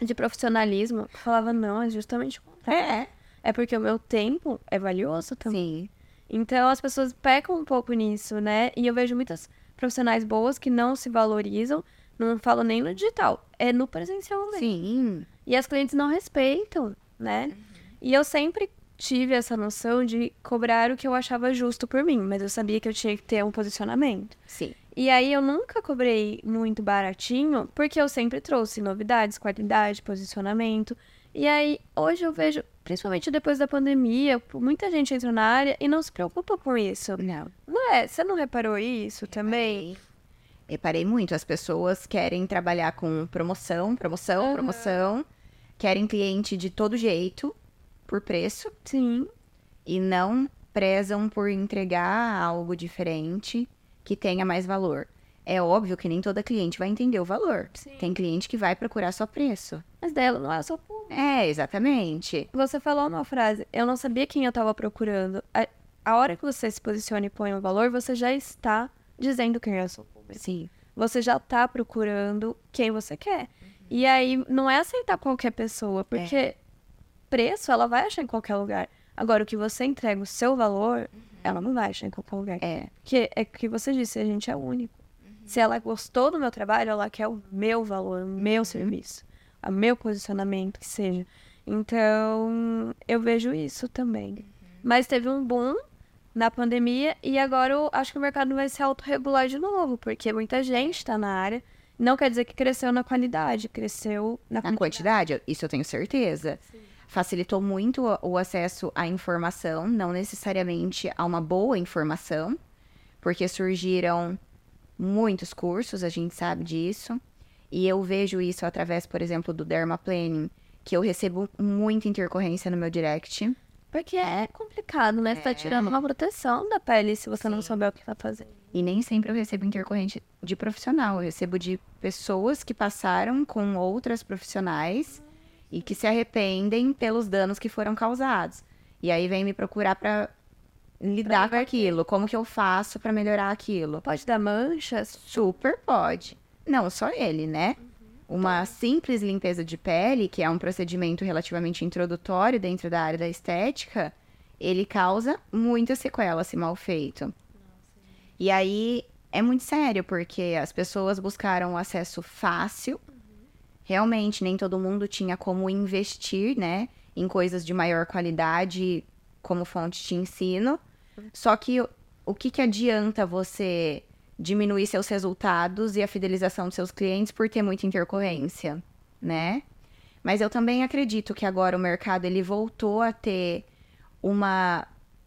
de profissionalismo. Eu falava, não, é justamente o contrário. É. É porque o meu tempo é valioso também. Sim. Então as pessoas pecam um pouco nisso, né? E eu vejo muitas profissionais boas que não se valorizam, não falo nem no digital, é no presencial mesmo. Sim. E as clientes não respeitam, né? E eu sempre tive essa noção de cobrar o que eu achava justo por mim, mas eu sabia que eu tinha que ter um posicionamento. Sim. E aí eu nunca cobrei muito baratinho, porque eu sempre trouxe novidades, qualidade, posicionamento. E aí hoje eu vejo, principalmente depois da pandemia, muita gente entra na área e não se preocupa com isso. Não. Não é? Você não reparou isso também? Reparei muito. As pessoas querem trabalhar com promoção, promoção, Aham. promoção. Querem cliente de todo jeito, por preço. Sim. E não prezam por entregar algo diferente que tenha mais valor. É óbvio que nem toda cliente vai entender o valor. Sim. Tem cliente que vai procurar só preço. Mas dela não é só público. É, exatamente. Você falou uma frase, eu não sabia quem eu estava procurando. A, a hora que você se posiciona e põe um valor, você já está dizendo quem é o seu público. Sim. Você já está procurando quem você quer. E aí, não é aceitar qualquer pessoa, porque preço ela vai achar em qualquer lugar. Agora, o que você entrega, o seu valor, ela não vai achar em qualquer lugar. É. Porque é o que você disse, a gente é único. Se ela gostou do meu trabalho, ela quer o meu valor, o meu serviço, o meu posicionamento, que seja. Então, eu vejo isso também. Mas teve um boom na pandemia e agora eu acho que o mercado vai se autorregular de novo, porque muita gente está na área. Não quer dizer que cresceu na qualidade, cresceu na, Na quantidade, isso eu tenho certeza. Facilitou muito o- o acesso à informação, não necessariamente a uma boa informação, porque surgiram muitos cursos, a gente sabe disso. E eu vejo isso através, por exemplo, do Dermaplaning, que eu recebo muita intercorrência no meu direct. Porque é complicado, né? Você tá tirando uma proteção da pele se você não souber o que tá fazendo. E nem sempre eu recebo intercorrente de profissional, eu recebo de pessoas que passaram com outras profissionais e que se arrependem pelos danos que foram causados. E aí vem me procurar pra lidar com aquilo, como que eu faço pra melhorar aquilo. Pode dar manchas? Super pode. Não só ele, né? Uma simples limpeza de pele, que é um procedimento relativamente introdutório dentro da área da estética, ele causa muita sequela se mal feito. E aí é muito sério, porque as pessoas buscaram acesso fácil. Realmente, nem todo mundo tinha como investir, né, em coisas de maior qualidade como fonte de ensino. Só que o- o que, que adianta você diminuir seus resultados e a fidelização dos seus clientes por ter muita intercorrência, né? Mas eu também acredito que agora o mercado ele voltou a ter uma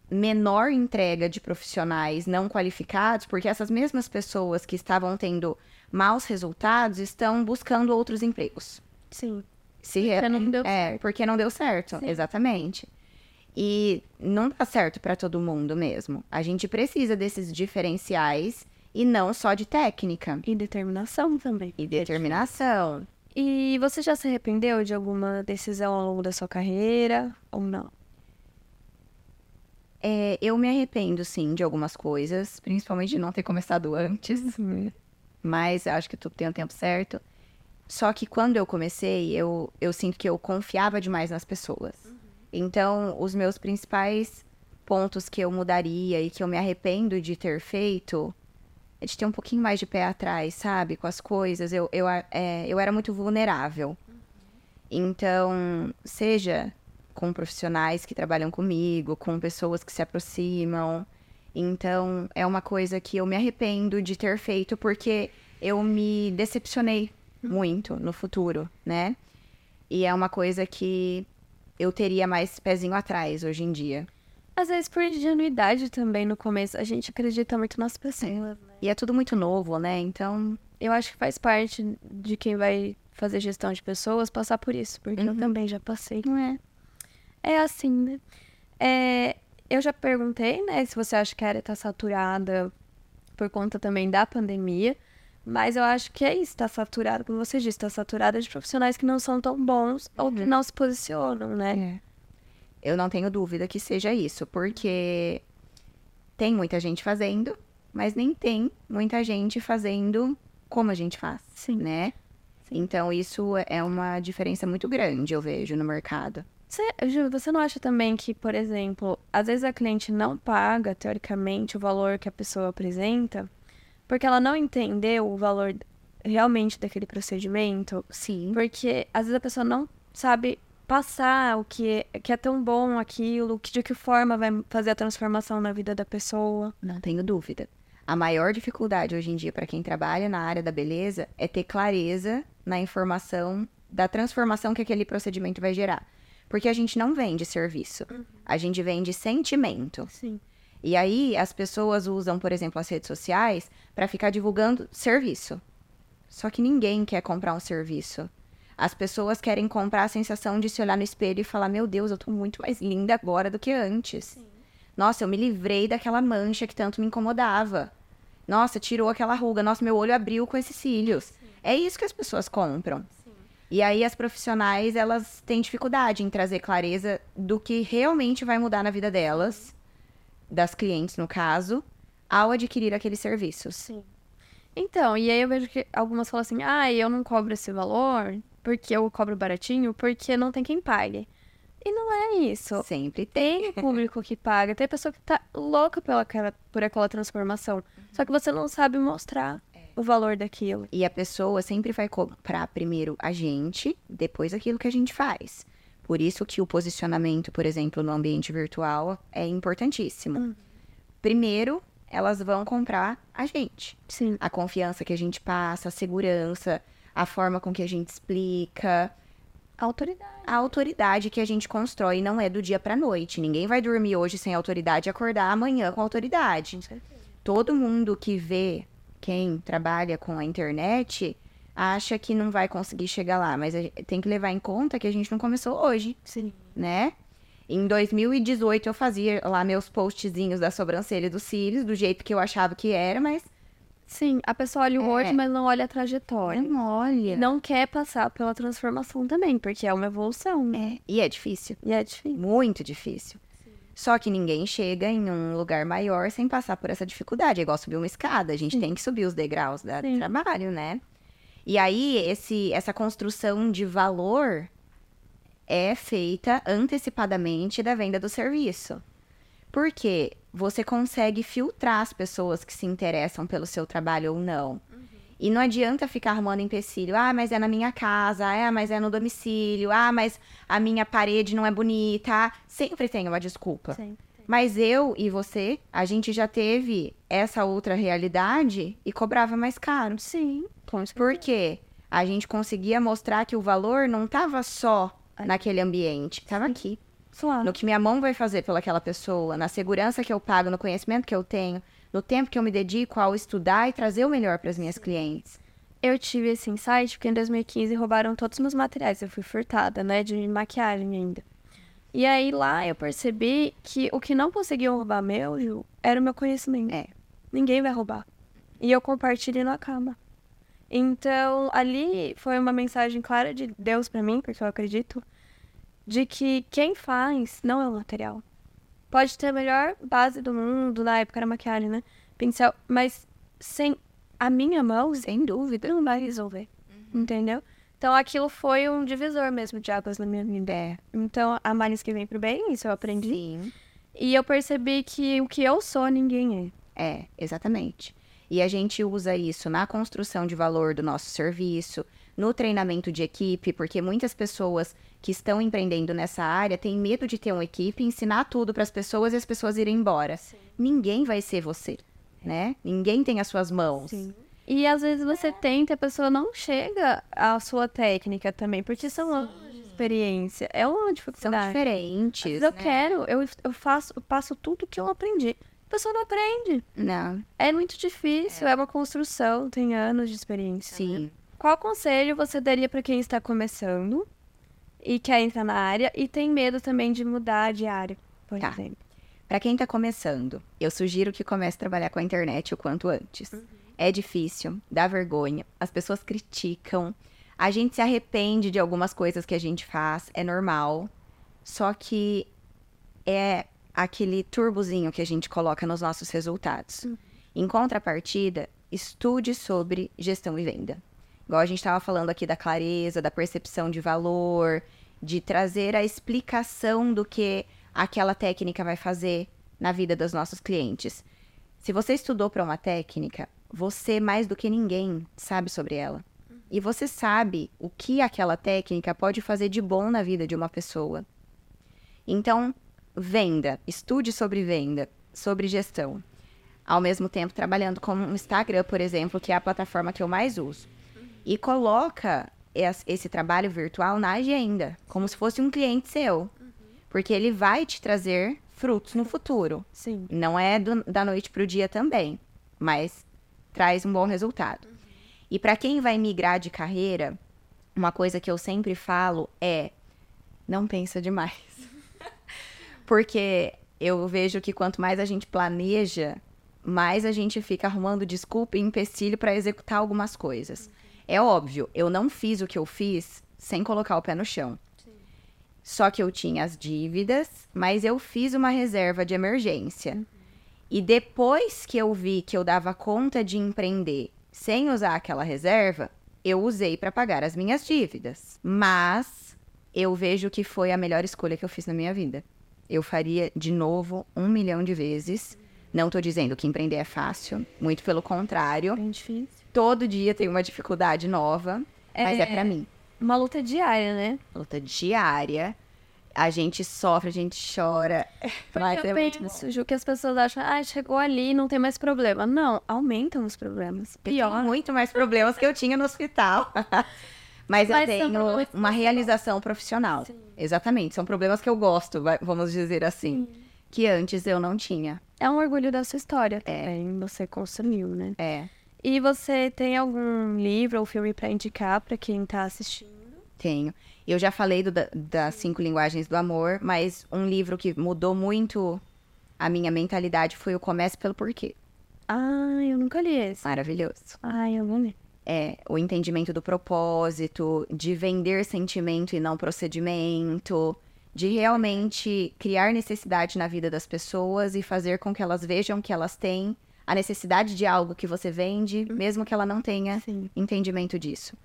menor entrega de profissionais não qualificados, porque essas mesmas pessoas que estavam tendo maus resultados estão buscando outros empregos. Sim. Se re- Porque não deu é, certo. porque não deu certo, Sim. exatamente. E não dá certo para todo mundo mesmo. A gente precisa desses diferenciais e não só de técnica E determinação também. e determinação. E você já se arrependeu de alguma decisão ao longo da sua carreira ou não? É, eu me arrependo, sim, de algumas coisas, principalmente de não ter começado antes, mas acho que tudo tem o tempo certo. Só que quando eu comecei, eu, eu sinto que eu confiava demais nas pessoas. Então, os meus principais pontos que eu mudaria e que eu me arrependo de ter feito é de ter um pouquinho mais de pé atrás, sabe? Com as coisas. Eu, eu, é, eu era muito vulnerável. Então, seja com profissionais que trabalham comigo, com pessoas que se aproximam. Então, é uma coisa que eu me arrependo de ter feito porque eu me decepcionei muito no futuro, né? E é uma coisa que eu teria mais pezinho atrás hoje em dia. Às vezes por ingenuidade também no começo. A gente acredita muito nas pessoas, né? E é tudo muito novo, né? Então, Eu acho que faz parte de quem vai fazer gestão de pessoas passar por isso, porque eu Uhum. também já passei. não é. É assim, né? É, eu já perguntei, né, se você acha que a área tá saturada por conta também da pandemia, mas eu acho que é isso, tá saturada, como você disse, tá saturada de profissionais que não são tão bons ou que Uhum. não se posicionam, né? Eu não tenho dúvida que seja isso, porque tem muita gente fazendo, mas nem tem muita gente fazendo como a gente faz, Sim. né? Então, isso é uma diferença muito grande, eu vejo, no mercado. Você, Ju, você não acha também que, por exemplo, às vezes a cliente não paga, teoricamente, o valor que a pessoa apresenta, porque ela não entendeu o valor realmente daquele procedimento? Sim. Porque às vezes a pessoa não sabe passar o que é, que é tão bom aquilo, que de que forma vai fazer a transformação na vida da pessoa. Não tenho dúvida. A maior dificuldade hoje em dia para quem trabalha na área da beleza é ter clareza na informação da transformação que aquele procedimento vai gerar. Porque a gente não vende serviço, a gente vende sentimento. Sim. E aí as pessoas usam, por exemplo, as redes sociais para ficar divulgando serviço. Só que ninguém quer comprar um serviço. As pessoas querem comprar a sensação de se olhar no espelho e falar: Meu Deus, eu tô muito mais linda agora do que antes. Nossa, eu me livrei daquela mancha que tanto me incomodava. Nossa, tirou aquela ruga. Nossa, meu olho abriu com esses cílios. É isso que as pessoas compram. E aí as profissionais, elas têm dificuldade em trazer clareza do que realmente vai mudar na vida delas, das clientes no caso, ao adquirir aqueles serviços. Sim. Então, e aí eu vejo que algumas falam assim: ah, eu não cobro esse valor porque eu cobro baratinho, porque não tem quem pague. E não é isso. Sempre tem. Tem público que paga, tem pessoa que tá louca pela, por aquela transformação. Só que você não sabe mostrar o valor daquilo. E a pessoa sempre vai comprar primeiro a gente, depois aquilo que a gente faz. Por isso que o posicionamento, por exemplo, no ambiente virtual é importantíssimo. Primeiro, elas vão comprar a gente. Sim. A confiança que a gente passa, a segurança, a forma com que a gente explica, Autoridade. a autoridade que a gente constrói não é do dia pra noite. Ninguém vai dormir hoje sem autoridade e acordar amanhã com autoridade. Todo mundo que vê quem trabalha com a internet acha que não vai conseguir chegar lá, mas a tem que levar em conta que a gente não começou hoje, Sim. né? Em 2018 eu fazia lá meus postzinhos da sobrancelha e dos cílios, do jeito que eu achava que era, mas Sim, a pessoa olha o É. hoje, mas não olha a trajetória. não olha. Não quer passar pela transformação também, porque é uma evolução, né? É, e é difícil. E é difícil. Muito difícil. Só que ninguém chega em um lugar maior sem passar por essa dificuldade. É igual subir uma escada. A gente tem que subir os degraus do Sim. trabalho, né? E aí, esse, essa construção de valor é feita antecipadamente da venda do serviço. Porque você consegue filtrar as pessoas que se interessam pelo seu trabalho ou não. E não adianta ficar arrumando empecilho. Ah, mas é na minha casa. Ah, mas é no domicílio. Ah, mas a minha parede não é bonita. Sempre tem uma desculpa. Sim. Mas eu e você, a gente já teve essa outra realidade e cobrava mais caro. Sim. Com certeza. Porque a gente conseguia mostrar que o valor não estava só naquele ambiente, estava aqui. Claro. No que minha mão vai fazer pelaquela pessoa, na segurança que eu pago, no conhecimento que eu tenho, no tempo que eu me dedico ao estudar e trazer o melhor para as minhas clientes. Eu tive esse insight porque em 2015 roubaram todos os meus materiais. Eu fui furtada, né? De maquiagem ainda. E aí lá eu percebi que o que não conseguiam roubar meu, Ju, era o meu conhecimento. É. Ninguém vai roubar. E eu compartilho na cama. Então, ali foi uma mensagem clara de Deus pra mim, porque eu acredito, de que quem faz não é o material. Pode ter a melhor base do mundo, na época era maquiagem, né? Pincel, mas sem a minha mão, Sem dúvida. não vai resolver. Entendeu? Então aquilo foi um divisor mesmo de águas na minha. É. Então, a males que vem pro bem, isso eu aprendi. Sim. E eu percebi que o que eu sou, ninguém é. É, exatamente. E a gente usa isso na construção de valor do nosso serviço, no treinamento de equipe, porque muitas pessoas que estão empreendendo nessa área têm medo de ter uma equipe, ensinar tudo para as pessoas e as pessoas irem embora. Ninguém vai ser você, né? Ninguém tem as suas mãos. E às vezes você tenta e a pessoa não chega à sua técnica também, porque são anos de experiência. É uma São dificuldade. diferentes. Mas eu né? quero, eu, eu faço, eu passo tudo que eu aprendi. A pessoa não aprende. Não, É muito difícil, é, uma construção, tem anos de experiência. né? Qual conselho você daria para quem está começando e quer entrar na área e tem medo também de mudar de área, por Tá. exemplo? Pra quem tá começando, eu sugiro que comece a trabalhar com a internet o quanto antes. É difícil, dá vergonha, as pessoas criticam, a gente se arrepende de algumas coisas que a gente faz, é normal. Só que é aquele turbozinho que a gente coloca nos nossos resultados. Em contrapartida, estude sobre gestão e venda. Igual a gente estava falando aqui da clareza, da percepção de valor, de trazer a explicação do que aquela técnica vai fazer na vida dos nossos clientes. Se você estudou para uma técnica, você mais do que ninguém sabe sobre ela. E você sabe o que aquela técnica pode fazer de bom na vida de uma pessoa. Então, venda, estude sobre venda, sobre gestão. Ao mesmo tempo, trabalhando com o Instagram, por exemplo, que é a plataforma que eu mais uso. E coloca es- esse trabalho virtual na agenda, como se fosse um cliente seu. Porque ele vai te trazer frutos no futuro. Sim. Não é do- da noite para o dia também, mas traz um bom resultado. E para quem vai migrar de carreira, uma coisa que eu sempre falo é: não pensa demais. Porque eu vejo que quanto mais a gente planeja, mais a gente fica arrumando desculpa e empecilho para executar algumas coisas. É óbvio, eu não fiz o que eu fiz sem colocar o pé no chão. Só que eu tinha as dívidas, mas eu fiz uma reserva de emergência. E depois que eu vi que eu dava conta de empreender sem usar aquela reserva, eu usei para pagar as minhas dívidas. Mas eu vejo que foi a melhor escolha que eu fiz na minha vida. Eu faria de novo um milhão de vezes. Não tô dizendo que empreender é fácil, muito pelo contrário. Bem difícil. Todo dia tem uma dificuldade nova, mas é pra mim. Uma luta diária, né? Luta diária. A gente sofre, a gente chora. Mas Porque é eu muito bom. penso, Ju, que as pessoas acham, ah, chegou ali, não tem mais problema. Não, aumentam os problemas. Eu Pior. muito mais problemas que eu tinha no hospital. Mas, eu Mas são tenho uma realização profissional. Exatamente. São problemas que eu gosto, vamos dizer assim. Que antes eu não tinha. É um orgulho da sua história também, você construiu, né? É, E você tem algum livro ou filme pra indicar pra quem tá assistindo? tenho. Eu já falei do da- das cinco linguagens do amor, mas um livro que mudou muito a minha mentalidade foi o Comece pelo Porquê. Ah, eu nunca li esse. Maravilhoso. Ah, eu vou ler. É, o entendimento do propósito, de vender sentimento e não procedimento, de realmente criar necessidade na vida das pessoas e fazer com que elas vejam que elas têm a necessidade de algo que você vende, mesmo que ela não tenha Sim. entendimento disso.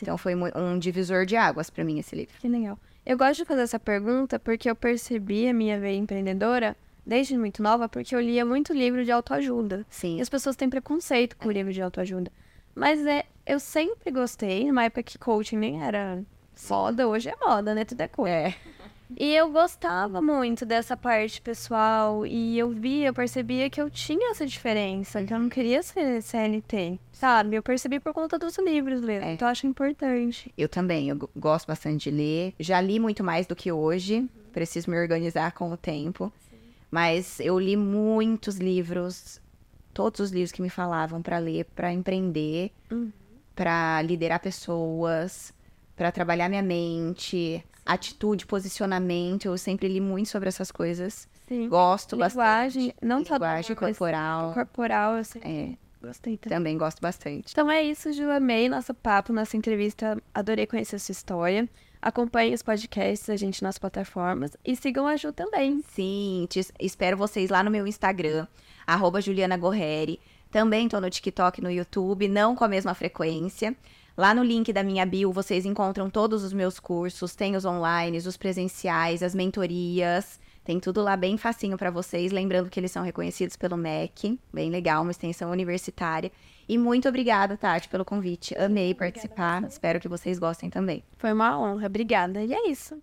Então foi um divisor de águas pra mim esse livro. Que legal. Eu gosto de fazer essa pergunta porque eu percebi a minha veia empreendedora desde muito nova, porque eu lia muito livro de autoajuda. Sim. E as pessoas têm preconceito com o livro de autoajuda. Mas é, eu sempre gostei, numa época que coaching nem era foda, hoje é moda, né? Tudo é coisa. É. E eu gostava muito dessa parte pessoal e eu via, eu percebia que eu tinha essa diferença, que eu não queria ser CLT, sabe? Eu percebi por conta dos livros mesmo, É. então eu acho importante. Eu também, eu go- gosto bastante de ler. Já li muito mais do que hoje. Preciso me organizar com o tempo. Mas eu li muitos livros, todos os livros que me falavam pra ler, pra empreender, Uhum. pra liderar pessoas, pra trabalhar minha mente, atitude, posicionamento. Eu sempre li muito sobre essas coisas. Sim. Gosto Linguagem, bastante. não linguagem corporal. corporal, eu sempre É, gostei também. também gosto bastante. Então é isso, Ju. Amei nosso papo, nossa entrevista. Adorei conhecer a sua história. Acompanhem os podcasts da gente nas plataformas e sigam a Ju também. Sim, te- espero vocês lá no meu Instagram, arroba Juliana Gorreri. Também tô no TikTok e no YouTube, não com a mesma frequência. Lá no link da minha bio vocês encontram todos os meus cursos, tem os online, os presenciais, as mentorias. Tem tudo lá bem facinho para vocês, lembrando que eles são reconhecidos pelo MEC, bem legal, uma extensão universitária. E muito obrigada, Tati, pelo convite. Amei participar. Espero que vocês gostem também. Foi uma honra. Obrigada. E é isso.